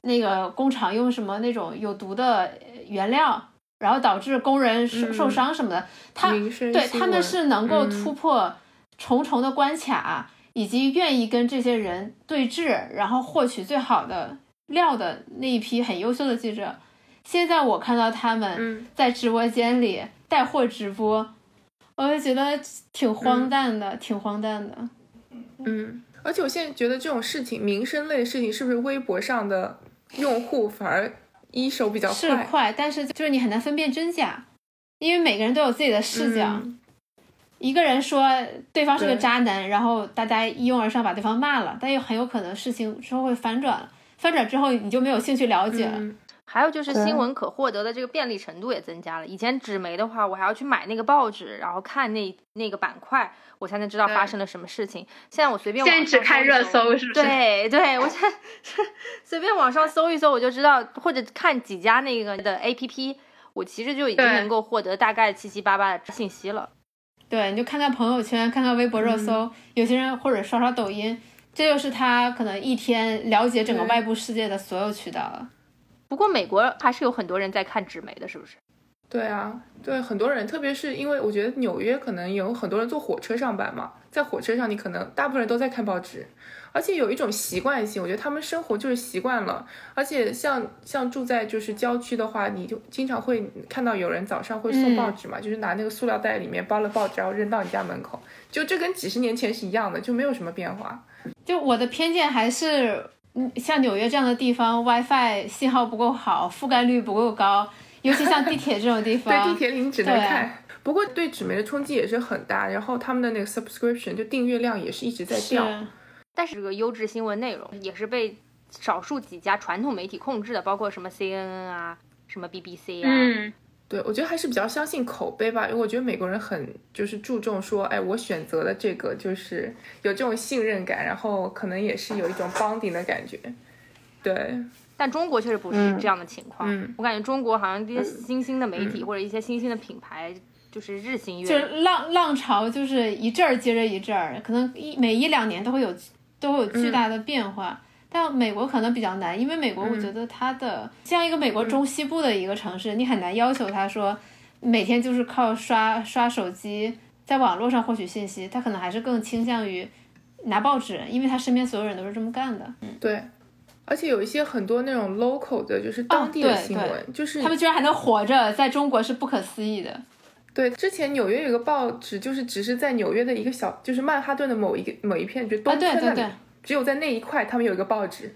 那个工厂用什么那种有毒的原料，然后导致工人受受伤什么的。他对他们是能够突破重重的关卡，以及愿意跟这些人对峙，然后获取最好的料的那一批很优秀的记者。现在我看到他们在直播间里带货直播。我就觉得挺荒诞的，挺荒诞的。嗯，而且我现在觉得这种事情，民生类的事情，是不是微博上的用户反而一手比较快？是快，但是就是你很难分辨真假，因为每个人都有自己的视角。一个人说对方是个渣男，然后大家一拥而上把对方骂了，但又很有可能事情之后会反转了。翻转之后你就没有兴趣了解了。还有就是新闻可获得的这个便利程度也增加了。以前纸媒的话，我还要去买那个报纸，然后看那那个板块，我才能知道发生了什么事情。现在我随便现在只看热搜是不是？对对，我现在 随便网上搜一搜，我就知道，或者看几家那个的 A P P，我其实就已经能够获得大概七七八八的信息了。对，你就看看朋友圈，看看微博热搜，有些人或者刷刷抖音，这就是他可能一天了解整个外部世界的所有渠道了。不过美国还是有很多人在看纸媒的，是不是？对啊，对很多人，特别是因为我觉得纽约可能有很多人坐火车上班嘛，在火车上你可能大部分人都在看报纸，而且有一种习惯性，我觉得他们生活就是习惯了，而且像像住在就是郊区的话，你就经常会看到有人早上会送报纸嘛，就是拿那个塑料袋里面包了报纸，然后扔到你家门口，就这跟几十年前是一样的，就没有什么变化。就我的偏见还是。嗯，像纽约这样的地方，WiFi 信号不够好，覆盖率不够高，尤其像地铁这种地方，对地铁里你只能看。不过对纸媒的冲击也是很大，然后他们的那个 subscription 就订阅量也是一直在掉。但是这个优质新闻内容也是被少数几家传统媒体控制的，包括什么 CNN 啊，什么 BBC 啊。对，我觉得还是比较相信口碑吧，因为我觉得美国人很就是注重说，哎，我选择的这个就是有这种信任感，然后可能也是有一种 bonding 的感觉。对，但中国确实不是这样的情况。嗯，我感觉中国好像这些新兴的媒体或者一些新兴的品牌，就是日新月就是浪浪潮，就是一阵儿接着一阵儿，可能一每一两年都会有都会有巨大的变化。但美国可能比较难，因为美国我觉得它的像一个美国中西部的一个城市，你很难要求他说每天就是靠刷刷手机在网络上获取信息，他可能还是更倾向于拿报纸，因为他身边所有人都是这么干的。嗯，对，而且有一些很多那种 local 的，就是当地的新闻，就是他们居然还能活着，在中国是不可思议的。对，之前纽约有个报纸，就是只是在纽约的一个小，就是曼哈顿的某一个某一片，就东村那里。只有在那一块，他们有一个报纸，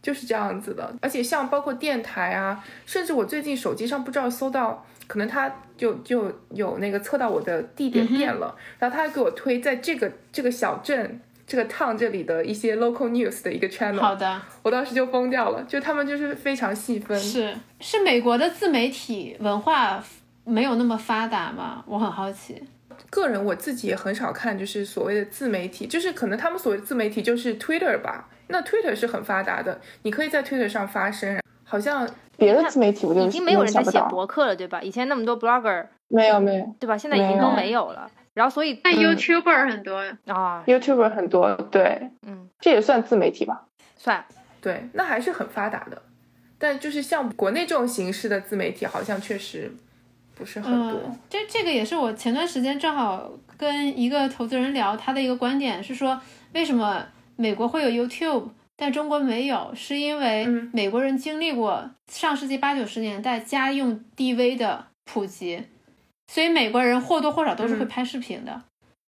就是这样子的。而且像包括电台啊，甚至我最近手机上不知道搜到，可能他就就有那个测到我的地点变了，然后他还给我推在这个这个小镇这个 town 这里的一些 local news 的一个 channel。好的，我当时就疯掉了，就他们就是非常细分。是是美国的自媒体文化没有那么发达吗？我很好奇。个人我自己也很少看，就是所谓的自媒体，就是可能他们所谓的自媒体就是 Twitter 吧。那 Twitter 是很发达的，你可以在 Twitter 上发声。好像别的自媒体我就已经没有人在写博客了，对吧？以前那么多 blogger，没有没有，对吧？现在已经都没有了。然后所以那 YouTuber 很多啊，YouTuber 很多，对，嗯，这也算自媒体吧？算，对，那还是很发达的。但就是像国内这种形式的自媒体，好像确实。不是很多，这这个也是我前段时间正好跟一个投资人聊，他的一个观点是说，为什么美国会有 YouTube，但中国没有，是因为美国人经历过上世纪八九十年代家用 DV 的普及，所以美国人或多或少都是会拍视频的，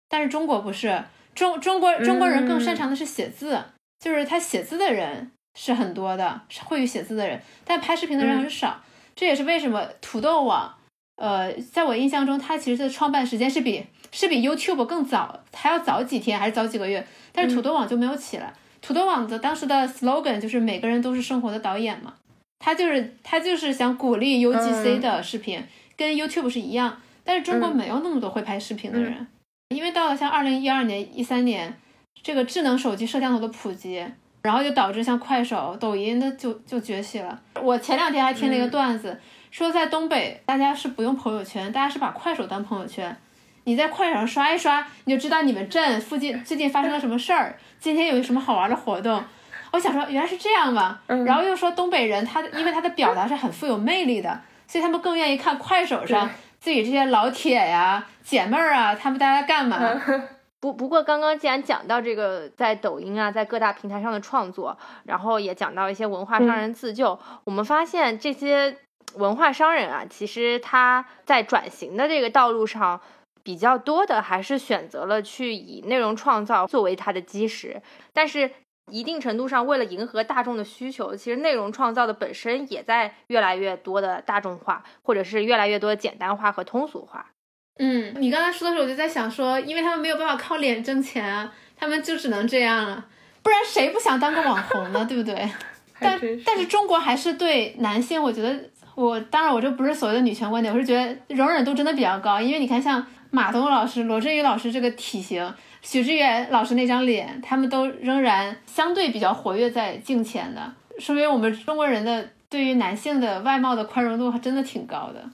但是中国不是，中中国中国人更擅长的是写字，就是他写字的人是很多的，会于写字的人，但拍视频的人很少，这也是为什么土豆网。呃，在我印象中，它其实的创办时间是比是比 YouTube 更早，还要早几天还是早几个月。但是土豆网就没有起来。土豆网的当时的 slogan 就是每个人都是生活的导演嘛，他就是他就是想鼓励 UGC 的视频，跟 YouTube 是一样。但是中国没有那么多会拍视频的人，因为到了像二零一二年、一三年，这个智能手机摄像头的普及，然后就导致像快手、抖音的就就崛起了。我前两天还听了一个段子，说在东北大家是不用朋友圈，大家是把快手当朋友圈。你在快手上刷一刷，你就知道你们镇附近最近发生了什么事儿，今天有什么好玩的活动。我想说原来是这样嘛，然后又说东北人他因为他的表达是很富有魅力的，所以他们更愿意看快手上。自己这些老铁呀、姐妹儿啊，他们大家干嘛？不不过刚刚既然讲到这个在抖音啊，在各大平台上的创作，然后也讲到一些文化商人自救，我们发现这些文化商人啊，其实他在转型的这个道路上，比较多的还是选择了去以内容创造作为他的基石，但是。一定程度上，为了迎合大众的需求，其实内容创造的本身也在越来越多的大众化，或者是越来越多的简单化和通俗化。嗯，你刚才说的时候，我就在想说，因为他们没有办法靠脸挣钱啊，他们就只能这样了，不然谁不想当个网红呢？对不对？但但是中国还是对男性，我觉得我当然我这不是所谓的女权观点，我是觉得容忍度真的比较高，因为你看像马东老师、罗振宇老师这个体型。许知远老师那张脸，他们都仍然相对比较活跃在镜前的，说明我们中国人的对于男性的外貌的宽容度还真的挺高的。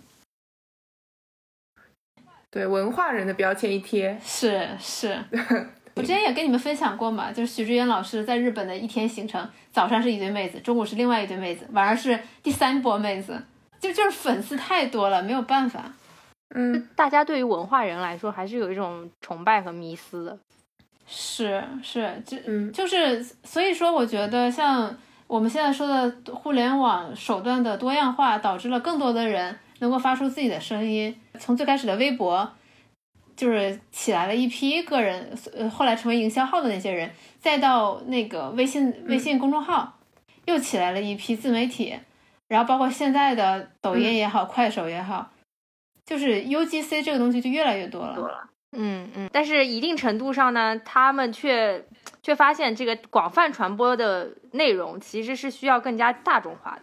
对文化人的标签一贴，是是。我之前也跟你们分享过嘛，就是许知远老师在日本的一天行程，早上是一堆妹子，中午是另外一堆妹子，晚上是第三波妹子，就就是粉丝太多了，没有办法。嗯，大家对于文化人来说，还是有一种崇拜和迷思的。是是，就嗯就是，所以说，我觉得像我们现在说的互联网手段的多样化，导致了更多的人能够发出自己的声音。从最开始的微博，就是起来了一批个人，呃，后来成为营销号的那些人，再到那个微信微信公众号，又起来了一批自媒体，然后包括现在的抖音也好，快手也好。就是 U G C 这个东西就越来越多了，多了，嗯嗯，但是一定程度上呢，他们却却发现这个广泛传播的内容其实是需要更加大众化的，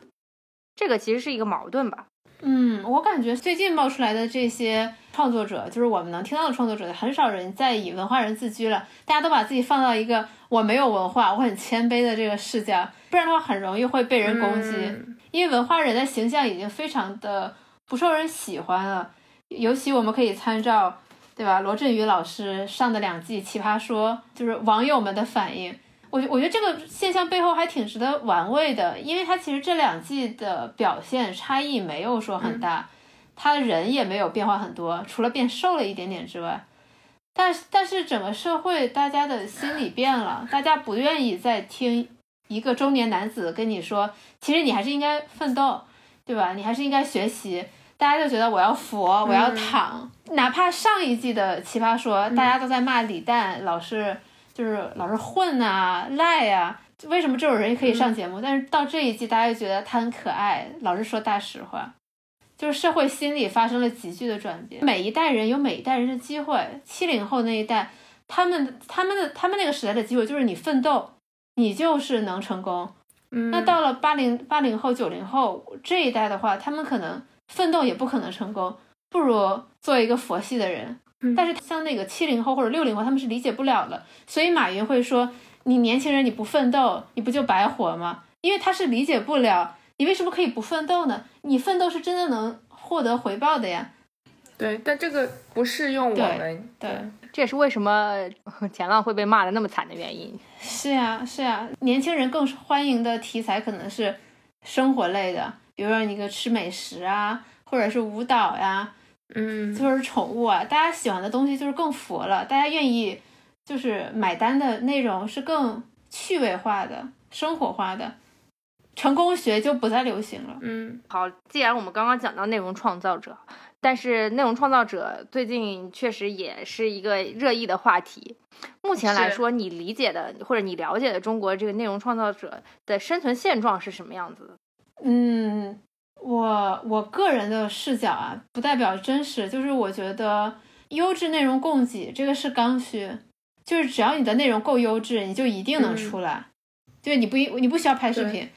这个其实是一个矛盾吧。嗯，我感觉最近冒出来的这些创作者，就是我们能听到的创作者，很少人在以文化人自居了，大家都把自己放到一个我没有文化，我很谦卑的这个视角，不然的话很容易会被人攻击，因为文化人的形象已经非常的不受人喜欢了。尤其我们可以参照，对吧？罗振宇老师上的两季《奇葩说》，就是网友们的反应。我我觉得这个现象背后还挺值得玩味的，因为他其实这两季的表现差异没有说很大，他的人也没有变化很多，除了变瘦了一点点之外。但但是整个社会大家的心理变了，大家不愿意再听一个中年男子跟你说，其实你还是应该奋斗，对吧？你还是应该学习。大家就觉得我要佛，我要躺，哪怕上一季的奇葩说，大家都在骂李诞，老是就是老是混啊赖呀，为什么这种人也可以上节目？但是到这一季，大家又觉得他很可爱，老是说大实话，就是社会心理发生了急剧的转变。每一代人有每一代人的机会，七零后那一代，他们他们的他们那个时代的机会就是你奋斗，你就是能成功。那到了八零八零后九零后这一代的话，他们可能。奋斗也不可能成功，不如做一个佛系的人。但是像那个七零后或者六零后，他们是理解不了的。所以马云会说：“你年轻人你不奋斗，你不就白活吗？”因为他是理解不了你为什么可以不奋斗呢？你奋斗是真的能获得回报的呀。对，但这个不适用我们。对，这也是为什么 前浪会被骂的那么惨的原因。是呀，是呀，年轻人更欢迎的题材可能是生活类的。比如说你个吃美食啊，或者是舞蹈呀，嗯，就是宠物啊，大家喜欢的东西就是更佛了，大家愿意就是买单的内容是更趣味化的、生活化的，成功学就不再流行了。嗯，好，既然我们刚刚讲到内容创造者，但是内容创造者最近确实也是一个热议的话题。目前来说，你理解的或者你了解的中国这个内容创造者的生存现状是什么样子的？嗯，我我个人的视角啊，不代表真实。就是我觉得优质内容供给这个是刚需，就是只要你的内容够优质，你就一定能出来。就是你不你不需要拍视频，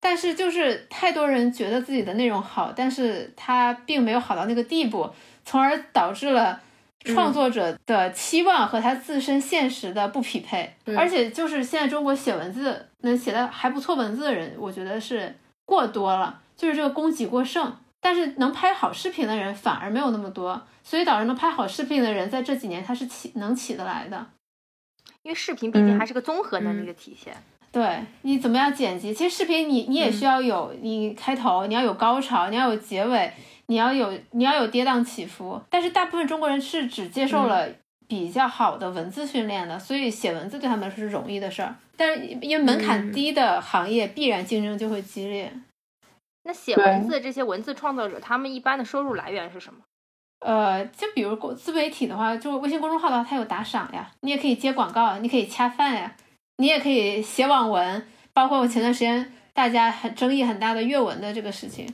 但是就是太多人觉得自己的内容好，但是它并没有好到那个地步，从而导致了创作者的期望和他自身现实的不匹配。而且就是现在中国写文字能写的还不错文字的人，我觉得是过多了，就是这个供给过剩。但是能拍好视频的人反而没有那么多，所以导致能拍好视频的人在这几年他是起能起得来的。因为视频毕竟还是个综合能力的体现。对你怎么样剪辑？其实视频你你也需要有你开头，你要有高潮，你要有结尾，你要有你要有跌宕起伏。但是大部分中国人是只接受了比较好的文字训练的，所以写文字对他们是容易的事儿。但是因为门槛低的行业，必然竞争就会激烈。那写文字这些文字创作者，他们一般的收入来源是什么？呃，就比如公自媒体的话，就微信公众号的话，它有打赏呀，你也可以接广告，你可以恰饭呀。你也可以写网文，包括我前段时间大家很争议很大的阅文的这个事情。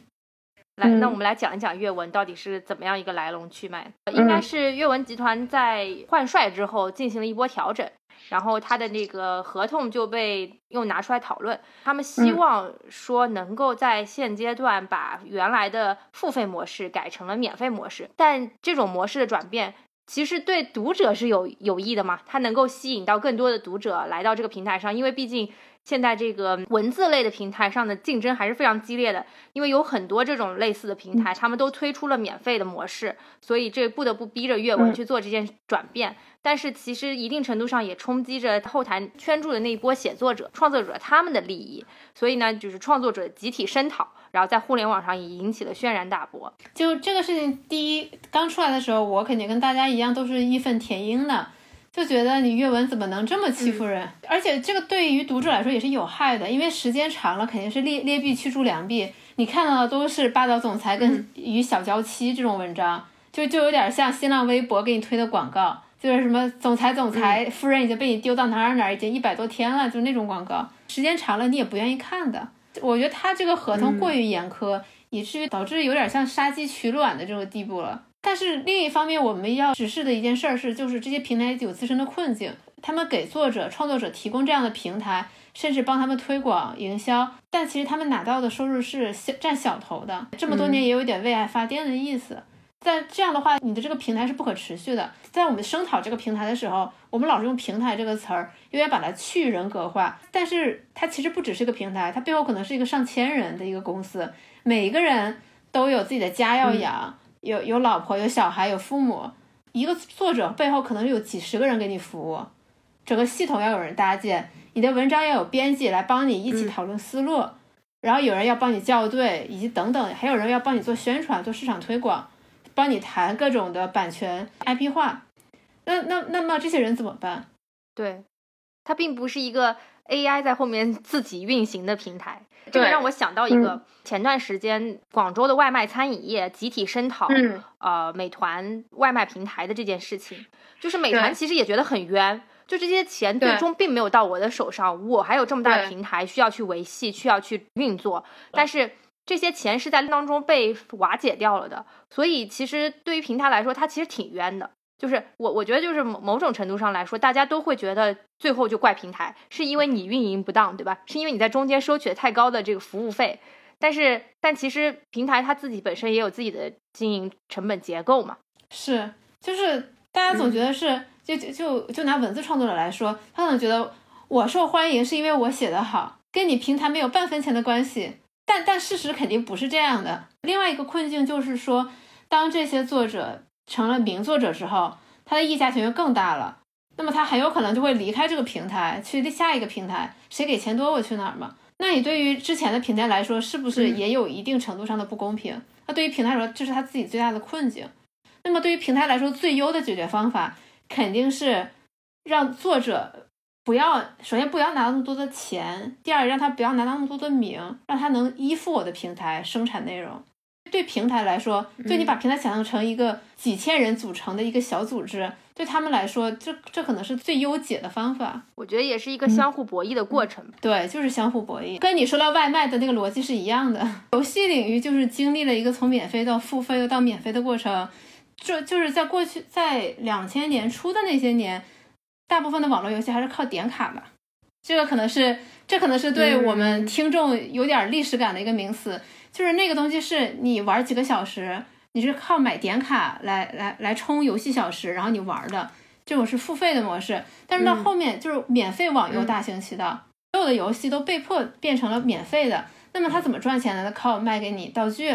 来，那我们来讲一讲阅文到底是怎么样一个来龙去脉。应该是阅文集团在换帅之后进行了一波调整，然后他的那个合同就被又拿出来讨论。他们希望说能够在现阶段把原来的付费模式改成了免费模式，但这种模式的转变。其实对读者是有有益的嘛，它能够吸引到更多的读者来到这个平台上，因为毕竟现在这个文字类的平台上的竞争还是非常激烈的，因为有很多这种类似的平台，他们都推出了免费的模式，所以这不得不逼着阅文去做这件转变。但是其实一定程度上也冲击着后台圈住的那一波写作者、创作者他们的利益，所以呢，就是创作者集体声讨，然后在互联网上也引起了轩然大波。就这个事情，第一刚出来的时候，我肯定跟大家一样都是义愤填膺的，就觉得你阅文怎么能这么欺负人？而且这个对于读者来说也是有害的，因为时间长了肯定是劣劣币驱逐良币，你看到的都是霸道总裁跟与小娇妻这种文章，就就有点像新浪微博给你推的广告。就是什么总裁总裁夫人已经被你丢到哪儿哪儿，已经一百多天了，就那种广告，时间长了你也不愿意看的。我觉得他这个合同过于严苛，以至于导致有点像杀鸡取卵的这种地步了。但是另一方面，我们要指示的一件事儿是，就是这些平台有自身的困境，他们给作者创作者提供这样的平台，甚至帮他们推广营销，但其实他们拿到的收入是小占小头的。这么多年也有点为爱发电的意思。在这样的话，你的这个平台是不可持续的。在我们声讨这个平台的时候，我们老是用“平台”这个词儿，又要把它去人格化。但是它其实不只是一个平台，它背后可能是一个上千人的一个公司，每一个人都有自己的家要养，有有老婆、有小孩、有父母。一个作者背后可能有几十个人给你服务，整个系统要有人搭建，你的文章要有编辑来帮你一起讨论思路，然后有人要帮你校对，以及等等，还有人要帮你做宣传、做市场推广。帮你谈各种的版权 IP 化，那那那么这些人怎么办？对，它并不是一个 AI 在后面自己运行的平台。这个让我想到一个前段时间广州的外卖餐饮业集体声讨，呃，美团外卖平台的这件事情，就是美团其实也觉得很冤，就这些钱最终并没有到我的手上，我还有这么大的平台需要去维系，需要去运作，但是。这些钱是在当中被瓦解掉了的，所以其实对于平台来说，它其实挺冤的。就是我我觉得，就是某某种程度上来说，大家都会觉得最后就怪平台，是因为你运营不当，对吧？是因为你在中间收取了太高的这个服务费。但是，但其实平台它自己本身也有自己的经营成本结构嘛。是，就是大家总觉得是，就就就就拿文字创作者来说，他总觉得我受欢迎是因为我写的好，跟你平台没有半分钱的关系。但但事实肯定不是这样的。另外一个困境就是说，当这些作者成了名作者之后，他的溢价权就更大了。那么他很有可能就会离开这个平台，去下一个平台，谁给钱多我去哪儿嘛。那你对于之前的平台来说，是不是也有一定程度上的不公平？那对于平台来说，这是他自己最大的困境。那么对于平台来说，最优的解决方法肯定是让作者。不要，首先不要拿那么多的钱，第二让他不要拿那么多的名，让他能依附我的平台生产内容。对平台来说，就你把平台想象成一个几千人组成的一个小组织，对他们来说，这这可能是最优解的方法。我觉得也是一个相互博弈的过程。对，就是相互博弈，跟你说到外卖的那个逻辑是一样的。游戏领域就是经历了一个从免费到付费又到免费的过程，就就是在过去在两千年初的那些年。大部分的网络游戏还是靠点卡的，这个可能是这可能是对我们嗯听众有点历史感的一个名词，就是那个东西是你玩几个小时，你是靠买点卡来来来充游戏小时，然后你玩的，这种是付费的模式。但是到嗯后面就是免费网游嗯大行其道，所有的游戏都被迫变成了免费的。那么它怎么赚钱呢？它靠卖给你道具，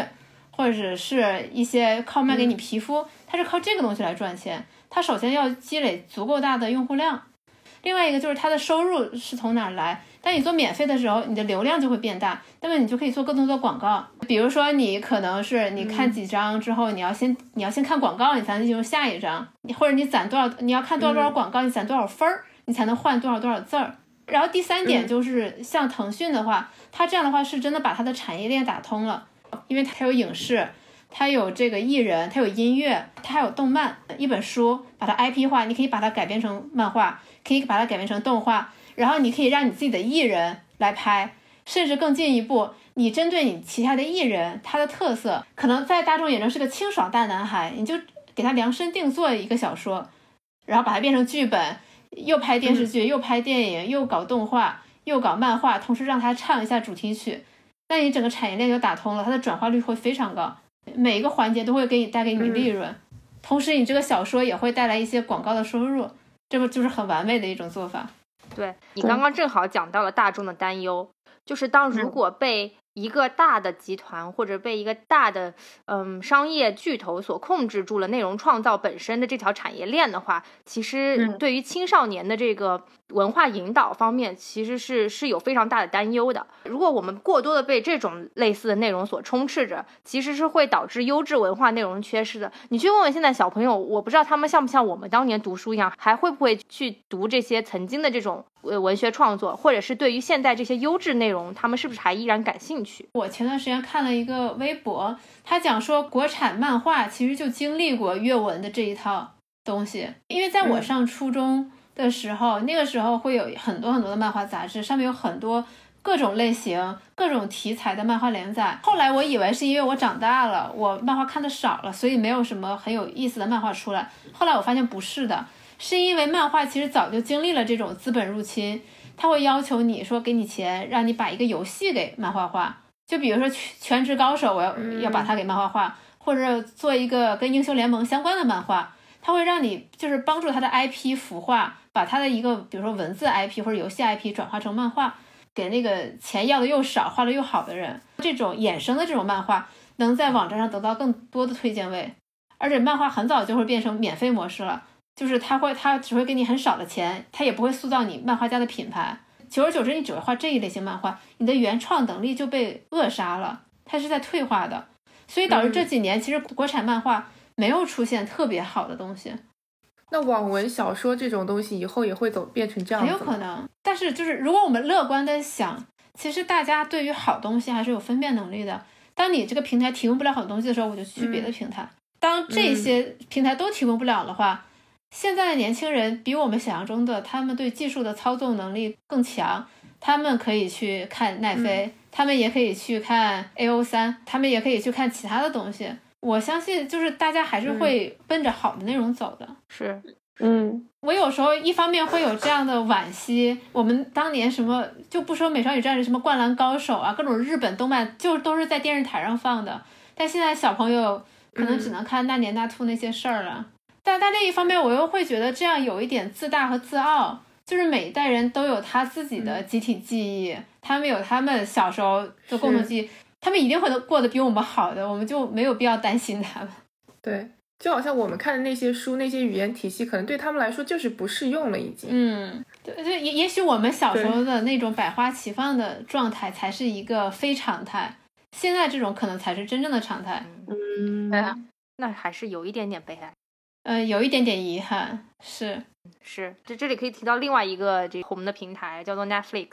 或者是一些靠卖给你皮肤，它是靠这个东西来赚钱。它首先要积累足够大的用户量，另外一个就是它的收入是从哪儿来。当你做免费的时候，你的流量就会变大，那么你就可以做更多的广告。比如说，你可能是你看几张之后，你要先你要先看广告，你才能进入下一张，你或者你攒多少，你要看多少多少广告，你攒多少分儿，你才能换多少多少字儿。然后第三点就是像腾讯的话，它这样的话是真的把它的产业链打通了，因为它有影视，它有这个艺人，它有音乐，它还有动漫。一本书把它 IP 化，你可以把它改编成漫画，可以把它改编成动画，然后你可以让你自己的艺人来拍，甚至更进一步，你针对你旗下的艺人，他的特色可能在大众眼中是个清爽大男孩，你就给他量身定做一个小说，然后把它变成剧本，又拍电视剧，又拍电影，又搞动画，又搞漫画，同时让他唱一下主题曲，那你整个产业链就打通了，它的转化率会非常高，每一个环节都会给你带给你利润，同时你这个小说也会带来一些广告的收入，这不就是很完美的一种做法？对你刚刚正好讲到了大众的担忧，就是当如嗯果被一个大的集团或者被一个大的嗯商业巨头所控制住了内容创造本身的这条产业链的话，其实嗯对于青少年的这个文化引导方面，其实是是有非常大的担忧的。如果我们过多的被这种类似的内容所充斥着，其实是会导致优质文化内容缺失的。你去问问现在小朋友，我不知道他们像不像我们当年读书一样，还会不会去读这些曾经的这种呃文学创作，或者是对于现在这些优质内容，他们是不是还依然感兴趣？我前段时间看了一个微博，他讲说国产漫画其实就经历过阅文的这一套东西，因为在我嗯上初中的时候，那个时候会有很多很多的漫画杂志，上面有很多各种类型、各种题材的漫画连载。后来我以为是因为我长大了，我漫画看的少了，所以没有什么很有意思的漫画出来。后来我发现不是的，是因为漫画其实早就经历了这种资本入侵，他会要求你说给你钱，让你把一个游戏给漫画化。就比如说全全职高手，我要嗯要把它给漫画化，或者做一个跟英雄联盟相关的漫画，他会让你就是帮助他的 IP 孵化，把他的一个比如说文字 IP 或者游戏 IP 转化成漫画，给那个钱要的又少、画的又好的人，这种衍生的这种漫画能在网站上得到更多的推荐位，而且漫画很早就会变成免费模式了，就是他会他只会给你很少的钱，他也不会塑造你漫画家的品牌。久而久之，你只会画这一类型漫画，你的原创能力就被扼杀了，它是在退化的，所以导致这几年其实国产漫画没有出现特别好的东西，那网文小说这种东西以后也会走变成这样很？有可能。但是就是如果我们乐观的想，其实大家对于好东西还是有分辨能力的。当你这个平台提供不了好东西的时候，我就去别的平台。当这些平台都提供不了的话，现在的年轻人比我们想象中的，他们对技术的操纵能力更强，他们可以去看奈飞，他们也可以去看 A O 三，他们也可以去看其他的东西。我相信，就是大家还是会奔着好的内容走的。是，嗯我有时候一方面会有这样的惋惜，我们当年什么就不说《美少女战士》什么《灌篮高手》啊，各种日本动漫就都是在电视台上放的，但现在小朋友可能只能看那年那兔那些事儿了。但但另一方面，我又会觉得这样有一点自大和自傲，就是每一代人都有他自己的集体记忆，他们有他们小时候的共同记忆，他们一定会过得比我们好的，我们就没有必要担心他们。对，就好像我们看的那些书，那些语言体系，可能对他们来说就是不适用了，已经。嗯，对就，也也许我们小时候的那种百花齐放的状态才是一个非常态，现在这种可能才是真正的常态。嗯，对啊，那还是有一点点悲哀。呃，有一点点遗憾，是，是，这这里可以提到另外一个这个红的平台叫做 Netflix，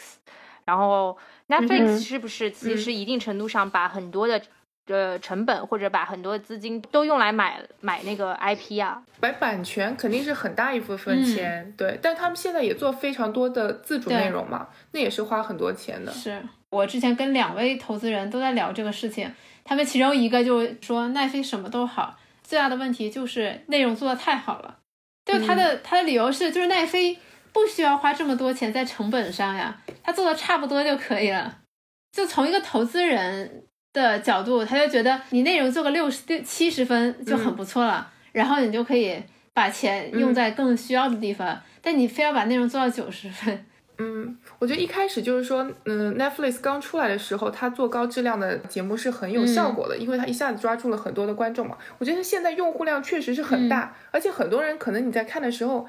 然后 Netflix 嗯是不是其实一定程度上把很多的呃成本或者把很多的资金都用来买买那个 IP 啊？买版权肯定是很大一部分钱，对，但他们现在也做非常多的自主内容嘛，那也是花很多钱的。是我之前跟两位投资人都在聊这个事情，他们其中一个就说奈飞什么都好，最大的问题就是内容做的太好了。就他的、他的理由是，就是奈飞不需要花这么多钱在成本上呀，他做的差不多就可以了。就从一个投资人的角度，他就觉得你内容做个六十六七十分就很不错了，然后你就可以把钱用在更需要的地方。但你非要把内容做到九十分，嗯，我觉得一开始就是说，嗯，Netflix 刚出来的时候，它做高质量的节目是很有效果的，因为它一下子抓住了很多的观众嘛。我觉得现在用户量确实是很大，而且很多人可能你在看的时候。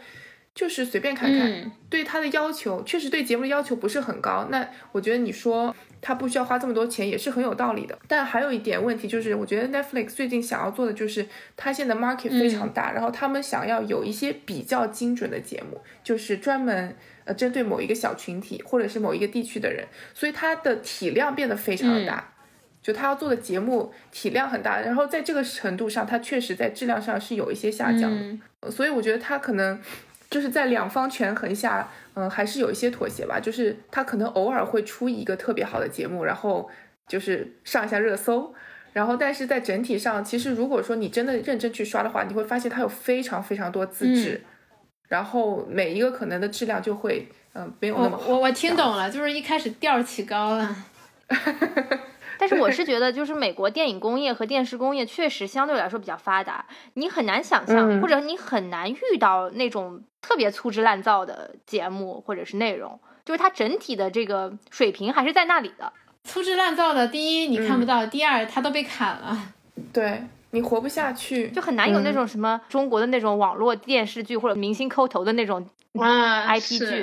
就是随便看看，对它的要求确实对节目的要求不是很高。那我觉得你说它不需要花这么多钱也是很有道理的。但还有一点问题就是，我觉得 Netflix 最近想要做的就是，它现在 market 非常大，然后他们想要有一些比较精准的节目，就是专门呃针对某一个小群体或者是某一个地区的人，所以它的体量变得非常的大，就他要做的节目体量很大，然后在这个程度上，他确实在质量上是有一些下降的。所以我觉得他可能。就是在两方权衡下，嗯，还是有一些妥协吧。就是他可能偶尔会出一个特别好的节目，然后就是上一下热搜，然后但是在整体上，其实如果说你真的认真去刷的话，你会发现它有非常非常多自制，然后每一个可能的质量就会，嗯，没有那么好。我我听懂了，就是一开始调起高了。但是我是觉得，就是美国电影工业和电视工业确实相对来说比较发达，你很难想象，或者你很难遇到那种特别粗制滥造的节目或者是内容，就是它整体的这个水平还是在那里的。粗制滥造的，第一你看不到，第二它都被砍了。对。你活不下去，就很难有那种什么中国的那种网络电视剧或者明星抠头的那种啊 IP 剧，对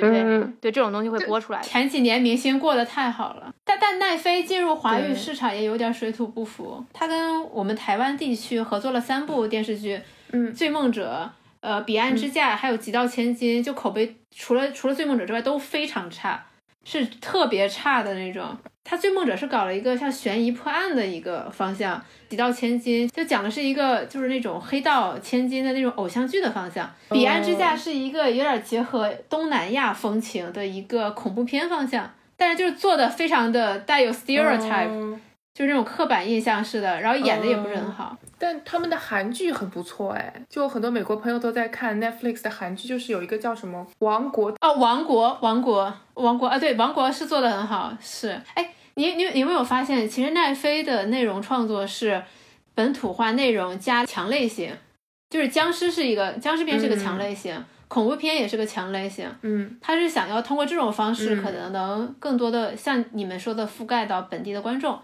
对，这种东西会播出来。前几年明星过得太好了，但但奈飞进入华语市场也有点水土不服。他跟我们台湾地区合作了三部电视剧，嗯，《醉梦者》、呃，《彼岸之嫁》还有《极道千金》，就口碑除了除了《醉梦者》之外都非常差。是特别差的那种。他《追梦者》是搞了一个像悬疑破案的一个方向，《几道千金》就讲的是一个就是那种黑道千金的那种偶像剧的方向，《彼岸之下》是一个有点结合东南亚风情的一个恐怖片方向，但是就是做的非常的带有 stereotype。就是那种刻板印象似的，然后演的也不是很好。但他们的韩剧很不错哎，就很多美国朋友都在看 Netflix 的韩剧，就是有一个叫什么《王国》哦，《王国》《王国》《王国》啊，对，《王国》是做的很好。是，哎，你你你有没有发现，其实奈飞的内容创作是本土化内容加强类型，就是僵尸是一个僵尸片是个强类型，恐怖片也是个强类型。嗯，他是想要通过这种方式，可能能更多的像你们说的覆盖到本地的观众。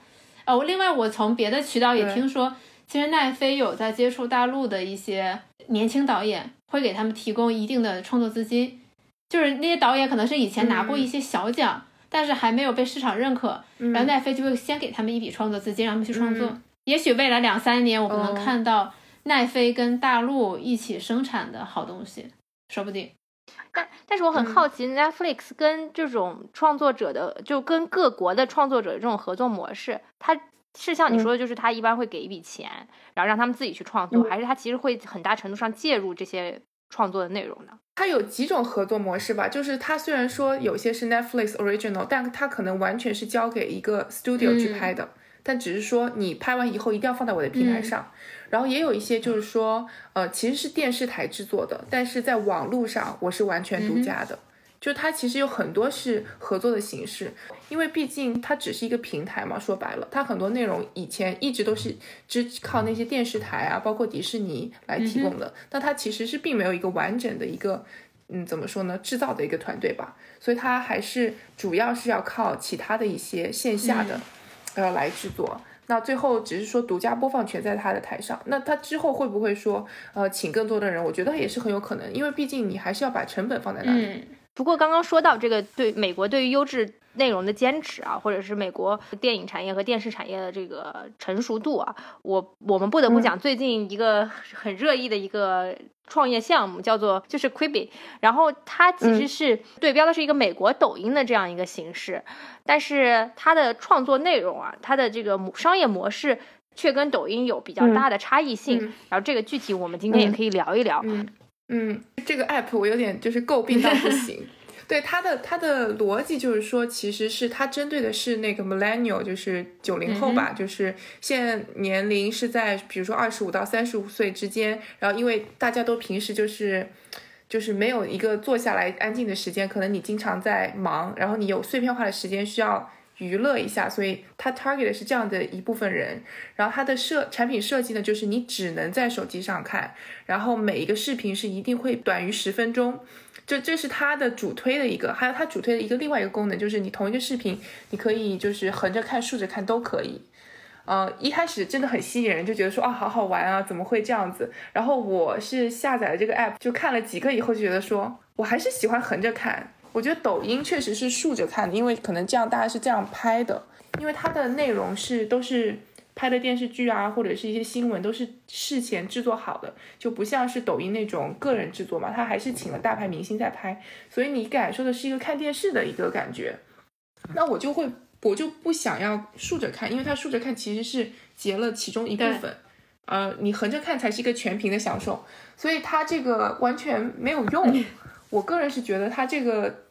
哦，另外我从别的渠道也听说，其实奈飞有在接触大陆的一些年轻导演，会给他们提供一定的创作资金，就是那些导演可能是以前拿过一些小奖，但是还没有被市场认可，然后奈飞就会先给他们一笔创作资金，让他们去创作。也许未来两三年，我们能看到奈飞跟大陆一起生产的好东西，说不定。但但是我很好奇，Netflix 跟这种创作者的，就跟各国的创作者的这种合作模式，它是像你说的，就是他一般会给一笔钱，然后让他们自己去创作，还是他其实会很大程度上介入这些创作的内容呢？它有几种合作模式吧，就是它虽然说有些是 Netflix original，但它可能完全是交给一个 studio 去拍的，但只是说你拍完以后一定要放在我的平台上。然后也有一些就是说，呃，其实是电视台制作的，但是在网络上我是完全独家的。就它其实有很多是合作的形式，因为毕竟它只是一个平台嘛。说白了，它很多内容以前一直都是只靠那些电视台啊，包括迪士尼来提供的。但它其实是并没有一个完整的一个，嗯，怎么说呢，制造的一个团队吧。所以它还是主要是要靠其他的一些线下的，呃，来制作。那最后只是说独家播放权在他的台上，那他之后会不会说，呃，请更多的人？我觉得也是很有可能，因为毕竟你还是要把成本放在那里。不过刚刚说到这个对美国对于优质内容的坚持啊，或者是美国电影产业和电视产业的这个成熟度啊，我我们不得不讲最近一个很热议的一个创业项目，叫做就是 Quibi，然后它其实是对标的是一个美国抖音的这样一个形式，但是它的创作内容啊，它的这个商业模式却跟抖音有比较大的差异性，然后这个具体我们今天也可以聊一聊。嗯，这个 app 我有点就是诟病到不行。对它的它的逻辑就是说，其实是它针对的是那个 millennial，就是九零后吧，就是现年龄是在比如说二十五到三十五岁之间。然后因为大家都平时就是就是没有一个坐下来安静的时间，可能你经常在忙，然后你有碎片化的时间需要娱乐一下，所以它 target 的是这样的一部分人。然后它的设产品设计呢，就是你只能在手机上看，然后每一个视频是一定会短于十分钟。这这是它的主推的一个，还有它主推的一个另外一个功能，就是你同一个视频，你可以就是横着看、竖着看都可以。呃，一开始真的很吸引人，就觉得说啊，好好玩啊，怎么会这样子？然后我是下载了这个 app，就看了几个以后，就觉得说我还是喜欢横着看。我觉得抖音确实是竖着看的，因为可能这样大家是这样拍的，因为它的内容是都是拍的电视剧啊，或者是一些新闻，都是事前制作好的，就不像是抖音那种个人制作嘛，它还是请了大牌明星在拍，所以你感受的是一个看电视的一个感觉。那我就会。我就不想要竖着看，因为它竖着看其实是截了其中一部分，呃，你横着看才是一个全屏的享受，所以它这个完全没有用。我个人是觉得它这个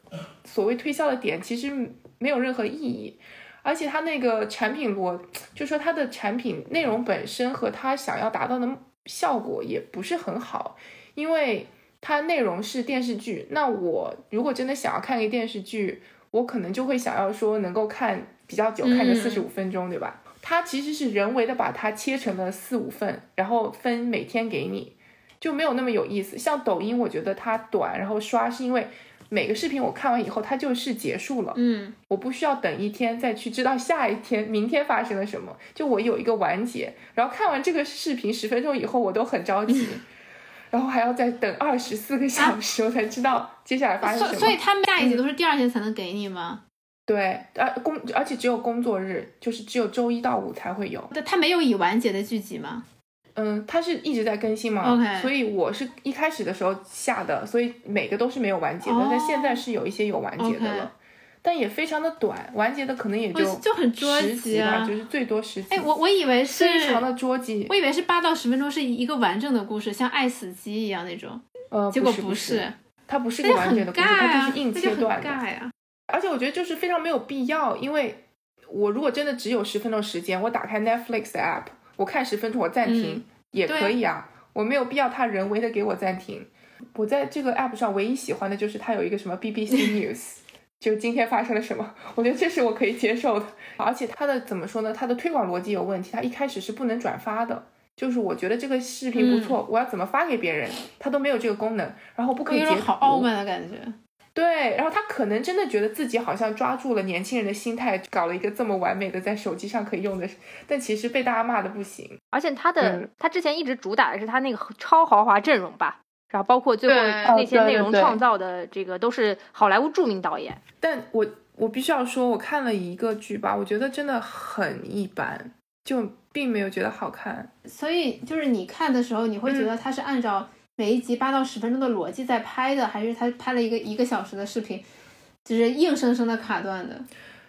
所谓推销的点其实没有任何意义，而且它那个产品逻，就说它的产品内容本身和它想要达到的效果也不是很好，因为它内容是电视剧，那我如果真的想要看一个电视剧。我可能就会想要说能够看比较久，看个四十五分钟，对吧？它其实是人为的把它切成了四五份，然后分每天给你，就没有那么有意思。像抖音，我觉得它短，然后刷是因为每个视频我看完以后它就是结束了，嗯，我不需要等一天再去知道下一天、明天发生了什么，就我有一个完结。然后看完这个视频十分钟以后，我都很着急。然后还要再等二十四个小时，我才知道接下来发生什么。所以他们下一集都是第二天才能给你吗？对，而工而且只有工作日，就是只有周一到五才会有。对，它没有已完结的剧集吗？嗯，它是一直在更新嘛。OK。所以我是一开始的时候下的，所以每个都是没有完结的。但现在是有一些有完结的了。但也非常的短，完结的可能也就就很捉急啊，就是最多十集。哎，我我以为是非常的捉急，我以为是八到十分钟是一个完整的故事，像爱死机一样那种。呃，结果不是，它不是一个完整的故事，它就是硬切断的。而且我觉得就是非常没有必要，因为我如果真的只有十分钟时间，我打开 Netflix 的 app，我看十分钟，我暂停也可以啊，我没有必要他人为的给我暂停。我在这个 app 上唯一喜欢的就是它有一个什么 BBC News。就今天发生了什么？我觉得这是我可以接受的，而且它的怎么说呢？它的推广逻辑有问题，它一开始是不能转发的。就是我觉得这个视频不错，我要怎么发给别人，它都没有这个功能，然后不可以截图。好傲慢的感觉。对，然后他可能真的觉得自己好像抓住了年轻人的心态，搞了一个这么完美的在手机上可以用的，但其实被大家骂的不行。而且他的他之前一直主打的是他那个超豪华阵容吧。然后包括最后那些内容创造的这个都是好莱坞著名导演，但我我必须要说，我看了一个剧吧，我觉得真的很一般，就并没有觉得好看。所以就是你看的时候，你会觉得他是按照每一集八到十分钟的逻辑在拍的，还是他拍了一个一个小时的视频，就是硬生生的卡断的？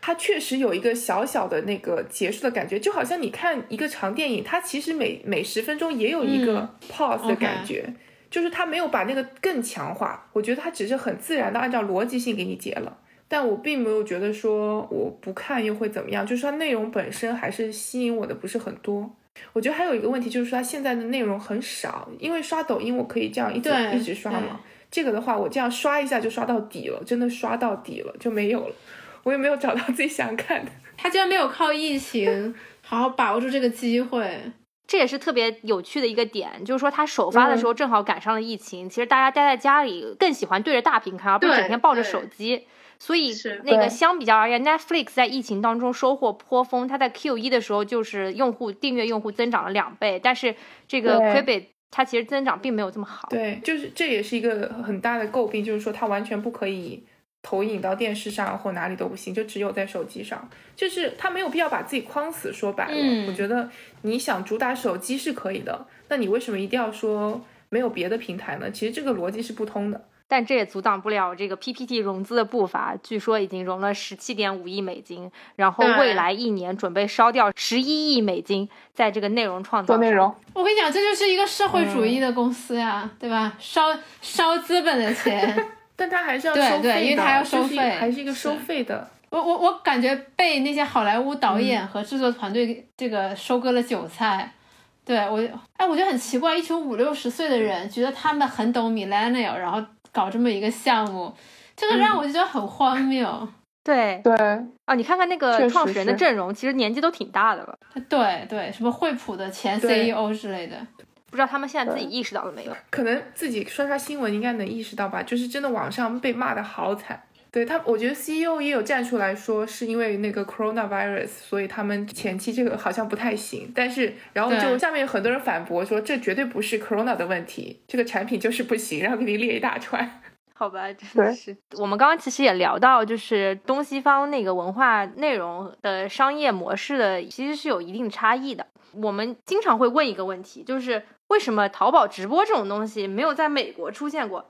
它确实有一个小小的那个结束的感觉，就好像你看一个长电影，它其实每每十分钟也有一个 pause 的感觉。就是他没有把那个更强化，我觉得他只是很自然的按照逻辑性给你结了，但我并没有觉得说我不看又会怎么样，就是它内容本身还是吸引我的不是很多。我觉得还有一个问题就是说它现在的内容很少，因为刷抖音我可以这样一直一直刷嘛，这个的话我这样刷一下就刷到底了，真的刷到底了就没有了，我也没有找到自己想看的。他居然没有靠疫情 好好把握住这个机会。这也是特别有趣的一个点，就是说它首发的时候正好赶上了疫情，其实大家待在家里更喜欢对着大屏看，而不是整天抱着手机。所以那个相比较而言，Netflix 在疫情当中收获颇丰，它在 Q 一的时候就是用户订阅用户增长了两倍，但是这个 Quibi 它其实增长并没有这么好。对，就是这也是一个很大的诟病，就是说它完全不可以。投影到电视上或哪里都不行，就只有在手机上。就是他没有必要把自己框死。说白了，我觉得你想主打手机是可以的，那你为什么一定要说没有别的平台呢？其实这个逻辑是不通的。但这也阻挡不了这个 PPT 融资的步伐，据说已经融了十七点五亿美金，然后未来一年准备烧掉十一亿美金在这个内容创造。做内容，我跟你讲，这就是一个社会主义的公司呀，对吧？烧烧资本的钱。但他还是要收费的，因为他要收费，还是一个收费的。我我我感觉被那些好莱坞导演和制作团队这个收割了韭菜。对我，哎，我觉得很奇怪，一群五六十岁的人觉得他们很懂 millennial，然后搞这么一个项目，这个让我就觉得很荒谬。对对，啊，你看看那个创始人的阵容，其实年纪都挺大的了，对对，什么惠普的前 CEO 之类的，不知道他们现在自己意识到了没有？可能自己刷刷新闻应该能意识到吧，就是真的网上被骂的好惨。对他，我觉得 CEO 也有站出来说，是因为那个 coronavirus，所以他们前期这个好像不太行。但是，然后就下面有很多人反驳说，这绝对不是 corona 的问题，这个产品就是不行，然后给你列一大串。好吧，真的是。我们刚刚其实也聊到，就是东西方那个文化内容的商业模式的，其实是有一定差异的。我们经常会问一个问题，就是为什么淘宝直播这种东西没有在美国出现过？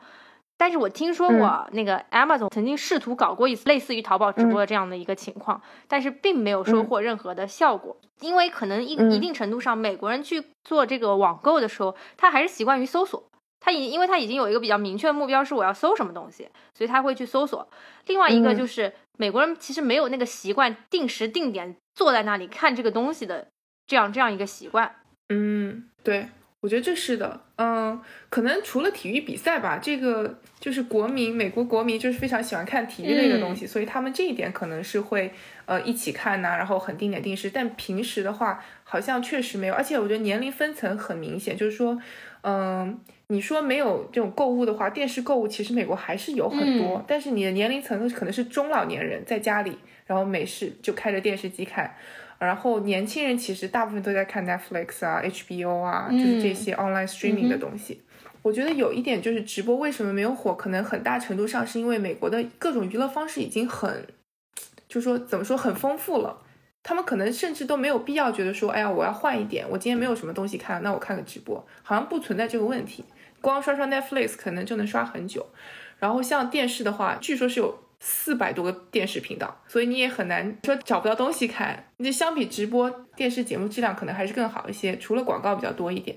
但是我听说过那个 Amazon 曾经试图搞过一次类似于淘宝直播的这样的一个情况，但是并没有收获任何的效果，因为可能一嗯。一定程度上，美国人去做这个网购的时候，他还是习惯于搜索。他已因为他已经有一个比较明确的目标是我要搜什么东西，所以他会去搜索。另外一个嗯。就是、美国人其实没有那个习惯定时定点坐在那里看这个东西的这样这样一个习惯。嗯，对，我觉得这是的。嗯，可能除了体育比赛吧，这个就是国民，美国国民就是非常喜欢看体育类的东西，所以他们这一点可能是会呃一起看呐、然后很定点定时。但平时的话，好像确实没有，而且我觉得年龄分层很明显，就是说，嗯。你说没有这种购物的话，电视购物其实美国还是有很多，但是你的年龄层可能是中老年人在家里，然后没事就开着电视机看，然后年轻人其实大部分都在看 Netflix 啊、HBO 啊，就是这些 online streaming 的东西。我觉得有一点就是直播为什么没有火，可能很大程度上是因为美国的各种娱乐方式已经很，就说怎么说很丰富了。他们可能甚至都没有必要觉得说，哎呀，我要换一点，我今天没有什么东西看，那我看个直播，好像不存在这个问题。光刷刷 Netflix 可能就能刷很久。然后像电视的话，据说是有四百多个电视频道，所以你也很难说找不到东西看。那相比直播电视节目质量可能还是更好一些，除了广告比较多一点。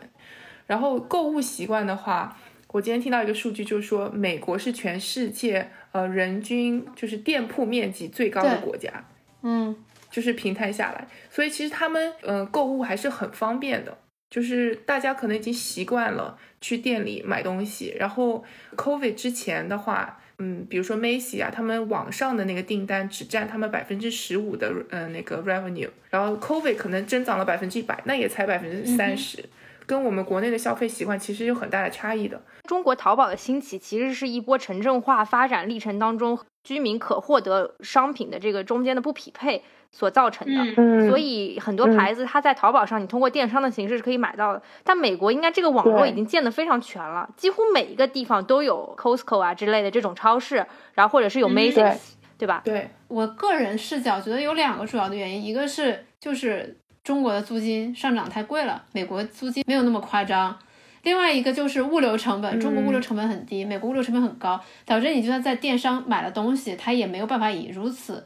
然后购物习惯的话，我今天听到一个数据，就是说美国是全世界呃人均就是店铺面积最高的国家。嗯，就是平摊下来，所以其实他们嗯、呃购物还是很方便的，就是大家可能已经习惯了去店里买东西。然后 COVID 之前的话，嗯，比如说 Macy 啊，他们网上的那个订单只占他们百分之十五的呃那个 revenue，然后 COVID 可能增长了百分之一百，那也才百分之三十，跟我们国内的消费习惯其实有很大的差异的。中国淘宝的兴起，其实是一波城镇化发展历程当中居民可获得商品的这个中间的不匹配所造成的。嗯，所以很多牌子它在淘宝上，你通过电商的形式是可以买到的。但美国应该这个网络已经建得非常全了，几乎每一个地方都有 Costco 啊之类的这种超市，然后或者是有 Macy's，、对对吧？对，我个人视角觉得有两个主要的原因，一个是就是中国的租金上涨太贵了，美国租金没有那么夸张。另外一个就是物流成本，中国物流成本很低，美国物流成本很高，导致你就算在电商买了东西，它也没有办法以如此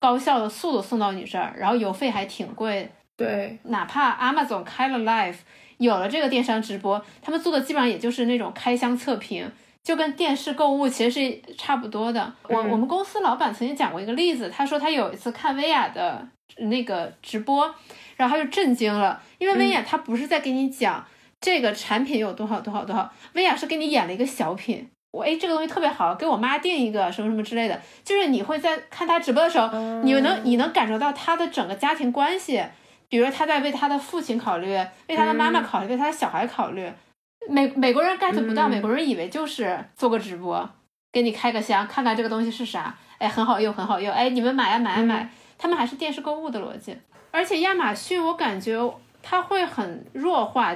高效的速度送到你这儿，然后邮费还挺贵。对，哪怕 Amazon 开了 Live，有了这个电商直播，他们做的基本上也就是那种开箱测评，就跟电视购物其实是差不多的。我嗯我们公司老板曾经讲过一个例子，他说他有一次看薇娅的那个直播，然后他就震惊了，因为薇娅她不是在给你讲这个产品有多少多少多少，薇娅是给你演了一个小品。我哎，这个东西特别好，给我妈订一个什么什么之类的。就是你会在看她直播的时候，你能你能感受到她的整个家庭关系，比如说她在为他的父亲考虑，为他的妈妈考虑，为他的小孩考虑。美美国人 get 不到，嗯美国人以为就是做个直播，给你开个箱，看看这个东西是啥，哎，很好用，很好用，哎，你们买呀买呀买。他们还是电视购物的逻辑，而且亚马逊我感觉它会很弱化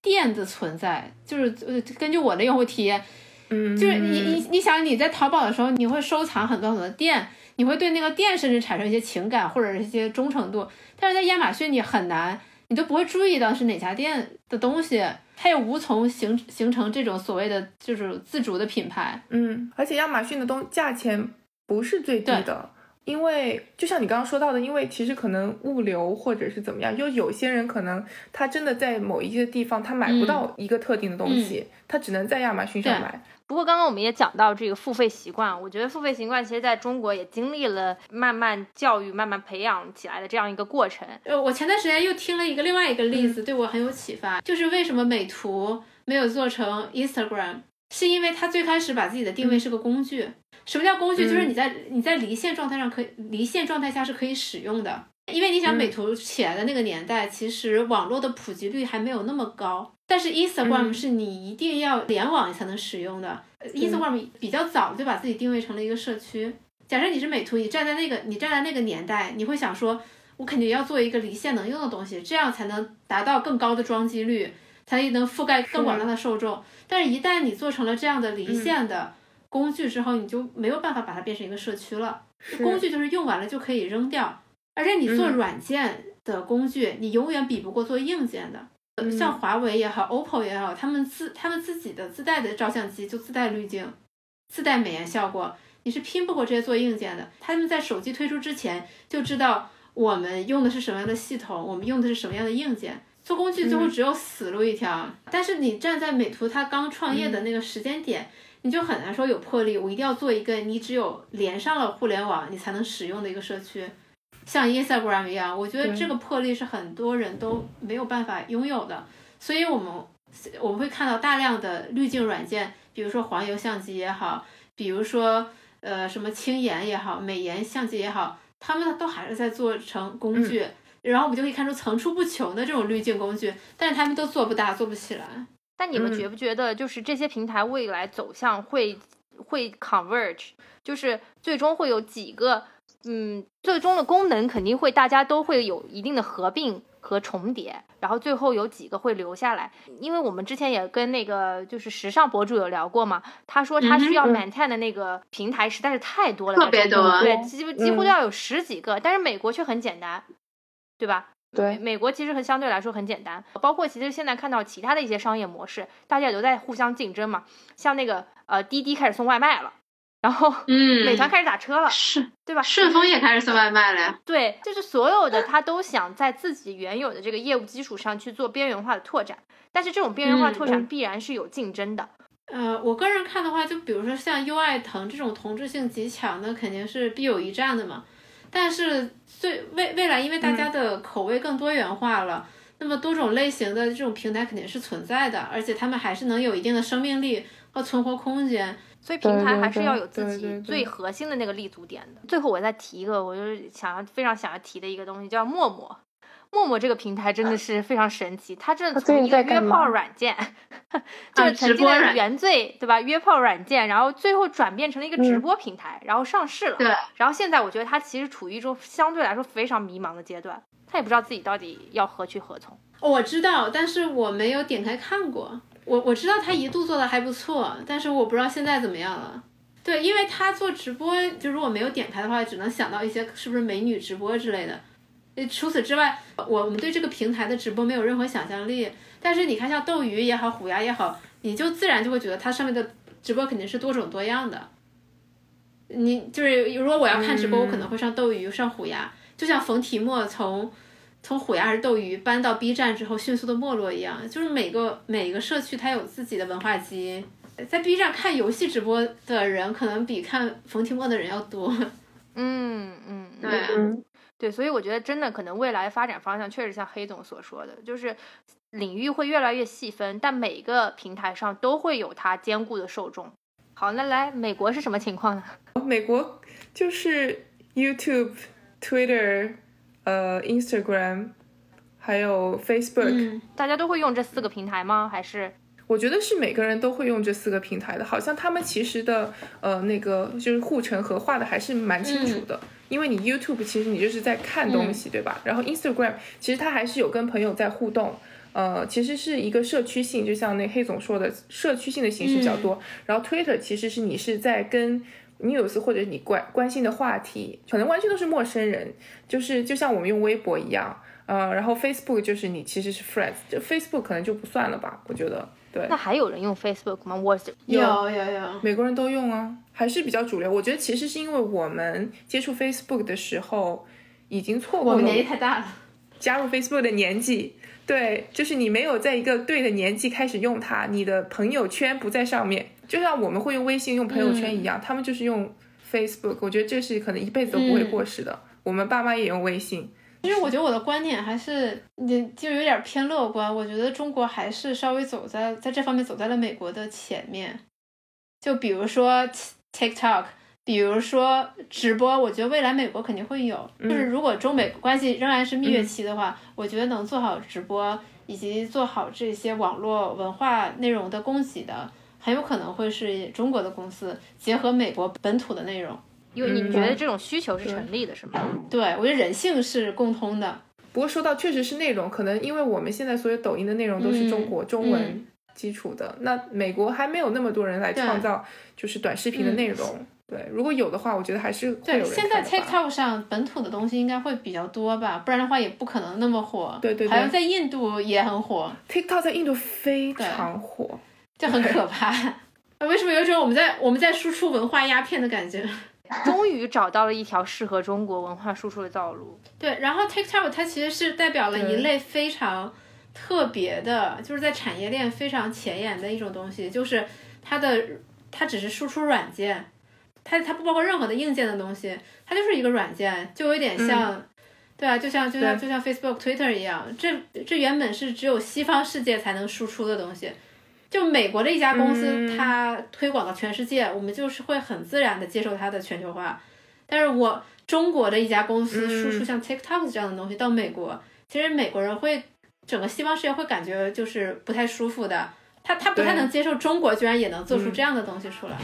店的存在，就是呃，根据我的用户体验，嗯，就是你你你想你在淘宝的时候，你会收藏很多很多店，你会对那个店甚至产生一些情感或者是一些忠诚度，但是在亚马逊你很难，你都不会注意到是哪家店的东西，它也无从形形成这种所谓的就是自主的品牌。嗯，而且亚马逊的东价钱不是最低的，因为就像你刚刚说到的，因为其实可能物流或者是怎么样，就有些人可能他真的在某一些地方他买不到一个特定的东西，他只能在亚马逊上买。不过刚刚我们也讲到这个付费习惯，我觉得付费习惯其实在中国也经历了慢慢教育、慢慢培养起来的这样一个过程。呃，我前段时间又听了一个另外一个例子，对我很有启发，就是为什么美图没有做成 Instagram，是因为他最开始把自己的定位是个工具。什么叫工具？就是嗯你在你在离线状态上可以离线状态下是可以使用的。因为你想嗯美图起来的那个年代，其实网络的普及率还没有那么高。但是 Instagram 嗯是你一定要联网才能使用的。呃 Instagram 比较早就把自己定位成了一个社区。假设你是美图，你站在那个你站在那个年代，你会想说，我肯定要做一个离线能用的东西，这样才能达到更高的装机率，才能覆盖更广大的受众。但是，一旦你做成了这样的离线的工具之后，你就没有办法把它变成一个社区了。工具就是用完了就可以扔掉，而且你做嗯软件的工具，你永远比不过做硬件的。像华为也好，OPPO 也好，他们自他们自己的自带的照相机就自带滤镜，自带美颜效果，你是拼不过这些做硬件的。他们在手机推出之前就知道我们用的是什么样的系统，我们用的是什么样的硬件。做工具最后只有死路一条。但是你站在美图它刚创业的那个时间点，你就很难说有魄力，我一定要做一个你只有连上了互联网你才能使用的一个社区。像 Instagram 一样，我觉得这个魄力是很多人都没有办法拥有的，所以我们我们会看到大量的滤镜软件，比如说黄油相机也好，比如说呃什么轻颜也好，美颜相机也好，他们都还是在做成工具，然后我们就可以看出层出不穷的这种滤镜工具，但是他们都做不大，做不起来。但你们嗯觉不觉得，就是这些平台未来走向会会 converge，就是最终会有几个，嗯，最终的功能肯定会大家都会有一定的合并和重叠，然后最后有几个会留下来。因为我们之前也跟那个就是时尚博主有聊过嘛，他说他需要嗯 maintain 的那个平台实在是太多了，特别多对，嗯几乎几乎都要有十几个，但是美国却很简单，对吧？对，美国其实很相对来说很简单，包括其实现在看到其他的一些商业模式，大家也都在互相竞争嘛。像那个呃滴滴开始送外卖了，然后嗯美团开始打车了，是对吧？顺丰也开始送外卖了呀。对，就是所有的他都想在自己原有的这个业务基础上去做边缘化的拓展，但是这种边缘化嗯拓展嗯必然是有竞争的。呃，我个人看的话，就比如说像优爱腾这种同质性极强的，肯定是必有一战的嘛。但是最未未来，因为大家的口味更多元化了，那么多种类型的这种平台肯定是存在的，而且他们还是能有一定的生命力和存活空间。所以平台还是对对对要有自对对对己最核心的那个立足点的。最后我再提一个，我就是想要非常想要提的一个东西，叫陌陌。陌陌这个平台真的是非常神奇，它真的它最近从一个约炮软件，就是啊曾经的直播原罪，对吧？约炮软件，然后最后转变成了一个直播平台，然后上市了。对，然后现在我觉得它其实处于一种相对来说非常迷茫的阶段，它也不知道自己到底要何去何从。我知道，但是我没有点开看过。我我知道他一度做的还不错，但是我不知道现在怎么样了。对，因为他做直播，就如果没有点开的话，只能想到一些是不是美女直播之类的。呃除此之外，我我们对这个平台的直播没有任何想象力。但是你看，像斗鱼也好，虎牙也好，你就自然就会觉得它上面的直播肯定是多种多样的。你就是如果我要看直播，我可能会上斗鱼、上虎牙，就像冯提莫从从虎牙还是斗鱼搬到 B 站之后迅速的没落一样，就是每个每个社区它有自己的文化基因。在 B 站看游戏直播的人，可能比看冯提莫的人要多。嗯 嗯，嗯对嗯，对，所以我觉得真的可能未来发展方向确实像黑总所说的，就是领域会越来越细分，但每个平台上都会有它兼顾的受众。好，那来美国是什么情况呢？美国就是 YouTube、Twitter、呃 Instagram，还有 Facebook，、嗯，大家都会用这四个平台吗？还是我觉得是每个人都会用这四个平台的，好像他们其实的呃那个就是护城河画的还是蛮清楚的。因为你 YouTube 其实你就是在看东西，对吧？然后 Instagram 其实它还是有跟朋友在互动，呃，其实是一个社区性，就像那黑总说的，社区性的形式比较多。然后 Twitter 其实是你是在跟 news 或者你关关心的话题，可能完全都是陌生人，就是就像我们用微博一样。呃，然后 Facebook 就是你其实是 friends，就 Facebook 可能就不算了吧，我觉得。对那，还有人用 Facebook 吗？我有有有，美国人都用啊，还是比较主流。我觉得其实是因为我们接触 Facebook 的时候，已经错过了我们年纪太大了。加入 Facebook 的年纪。对，就是你没有在一个对的年纪开始用它，你的朋友圈不在上面，就像我们会用微信用朋友圈一样，他们就是用 Facebook。我觉得这是可能一辈子都不会过时的。我们爸妈也用微信，其实我觉得我的观点还是，你就有点偏乐观。我觉得中国还是稍微走在在这方面走在了美国的前面。就比如说 TikTok，比如说直播，我觉得未来美国肯定会有。就是如果中美关系仍然是蜜月期的话，我觉得能做好直播以及做好这些网络文化内容的供给的，很有可能会是中国的公司结合美国本土的内容。因为你觉得这种需求是成立的，是吗？对，我觉得人性是共通的。不过说到确实是内容，可能因为我们现在所有抖音的内容都是中国中文基础的，那美国还没有那么多人来创造就是短视频的内容。对，如果有的话，我觉得还是会有人对，现在 TikTok 上本土的东西应该会比较多吧，不然的话也不可能那么火。对对对。好像在印度也很火，TikTok 在印度非常火，这很可怕。为什么有种我们在我们在输出文化鸦片的感觉？终于找到了一条适合中国文化输出的道路。对，然后 TikTok 它其实是代表了一类非常特别的，就是在产业链非常前沿的一种东西，就是它的它只是输出软件，它它不包括任何的硬件的东西，它就是一个软件，就有点像，嗯、对啊，就像就像就像 Facebook、Twitter 一样，这这原本是只有西方世界才能输出的东西。就美国的一家公司，它推广到全世界，我们就是会很自然的接受它的全球化。但是我中国的一家公司输出像 TikTok 这样的东西到美国，其实美国人会整个西方世界会感觉就是不太舒服的。他他不太能接受中国居然也能做出这样的东西出来。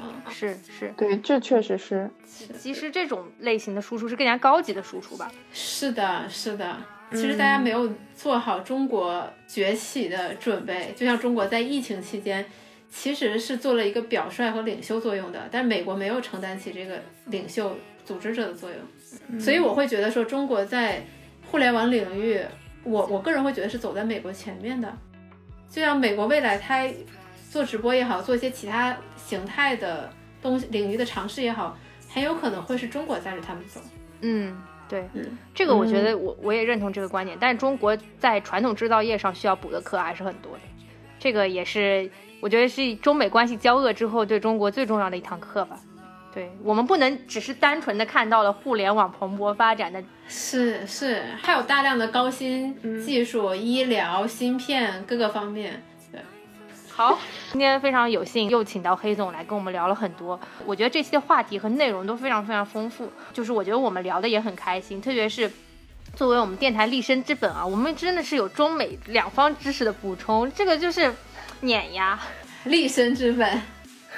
嗯，是是，对，这确实是。其实这种类型的输出是更加高级的输出吧？是的，是的。其实大家没有做好中国崛起的准备，就像中国在疫情期间，其实是做了一个表率和领袖作用的，但美国没有承担起这个领袖、组织者的作用，所以我会觉得说，中国在互联网领域，我我个人会觉得是走在美国前面的，就像美国未来它做直播也好，做一些其他形态的东西领域的尝试也好，很有可能会是中国带着他们走。嗯。对，这个我觉得我我也认同这个观点，但是中国在传统制造业上需要补的课还是很多的，这个也是我觉得是中美关系交恶之后对中国最重要的一堂课吧。对我们不能只是单纯的看到了互联网蓬勃发展的，是是，还有大量的高新技术、医疗、芯片各个方面。好，今天非常有幸又请到黑总来跟我们聊了很多，我觉得这期的话题和内容都非常非常丰富，就是我觉得我们聊的也很开心，特别是作为我们电台立身之本啊，我们真的是有中美两方知识的补充，这个就是碾压立身之本。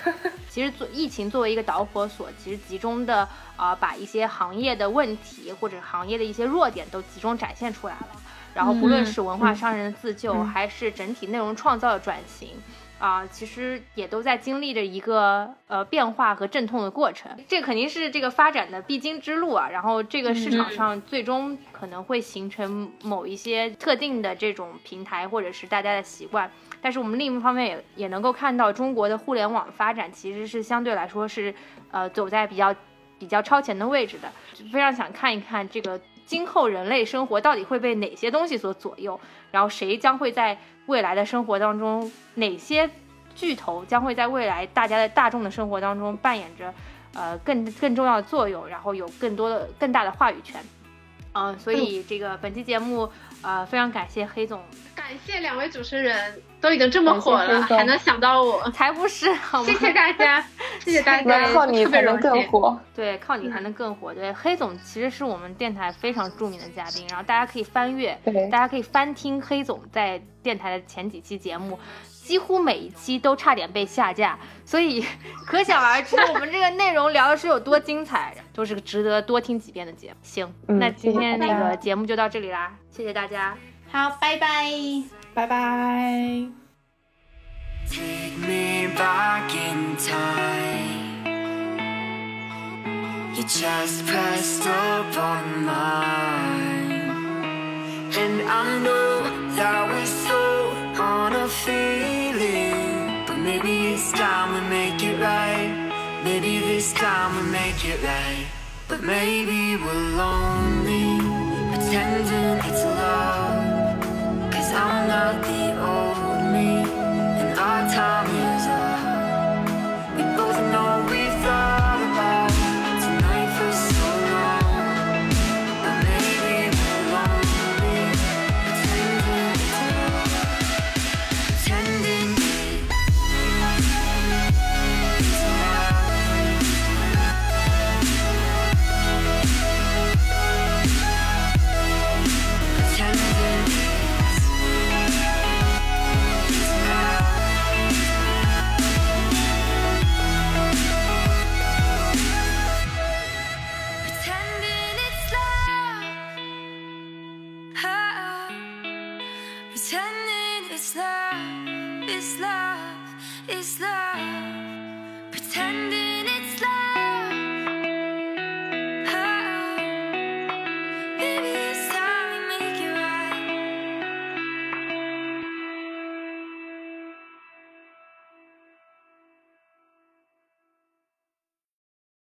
其实做疫情作为一个导火索，其实集中的啊、呃、把一些行业的问题或者行业的一些弱点都集中展现出来了。然后不论是文化商人的自救，嗯、还是整体内容创造的转型，啊、呃，其实也都在经历着一个呃变化和阵痛的过程。这肯定是这个发展的必经之路啊。然后这个市场上最终可能会形成某一些特定的这种平台或者是大家的习惯。但是我们另一方面也也能够看到，中国的互联网发展其实是相对来说是呃走在比较比较超前的位置的。非常想看一看这个。今后人类生活到底会被哪些东西所左右？然后谁将会在未来的生活当中，哪些巨头将会在未来大家的大众的生活当中扮演着呃更更重要的作用，然后有更多的更大的话语权。嗯、呃，所以这个本期节目呃非常感谢黑总，感谢两位主持人都已经这么火了，还能想到我，才不是好吗？谢谢大家，谢谢大家，靠你才能更火。对，靠你才能更火。对，黑总其实是我们电台非常著名的嘉宾，然后大家可以翻阅，大家可以翻听黑总在电台的前几期节目。几乎每一期都差点被下架，所以 可想而知我们这个内容聊的是有多精彩，都是值得多听几遍的节目。行，嗯、那今天那个节目就到这里啦，谢谢大家，好，拜拜，拜拜。Take me back in time. You just pressed upon mine, and I know that we're so on a feeling, but maybe this time we make it right. Maybe this time we make it right, but maybe we're lonely, pretending it's love. Cause I'm not the old me, and our time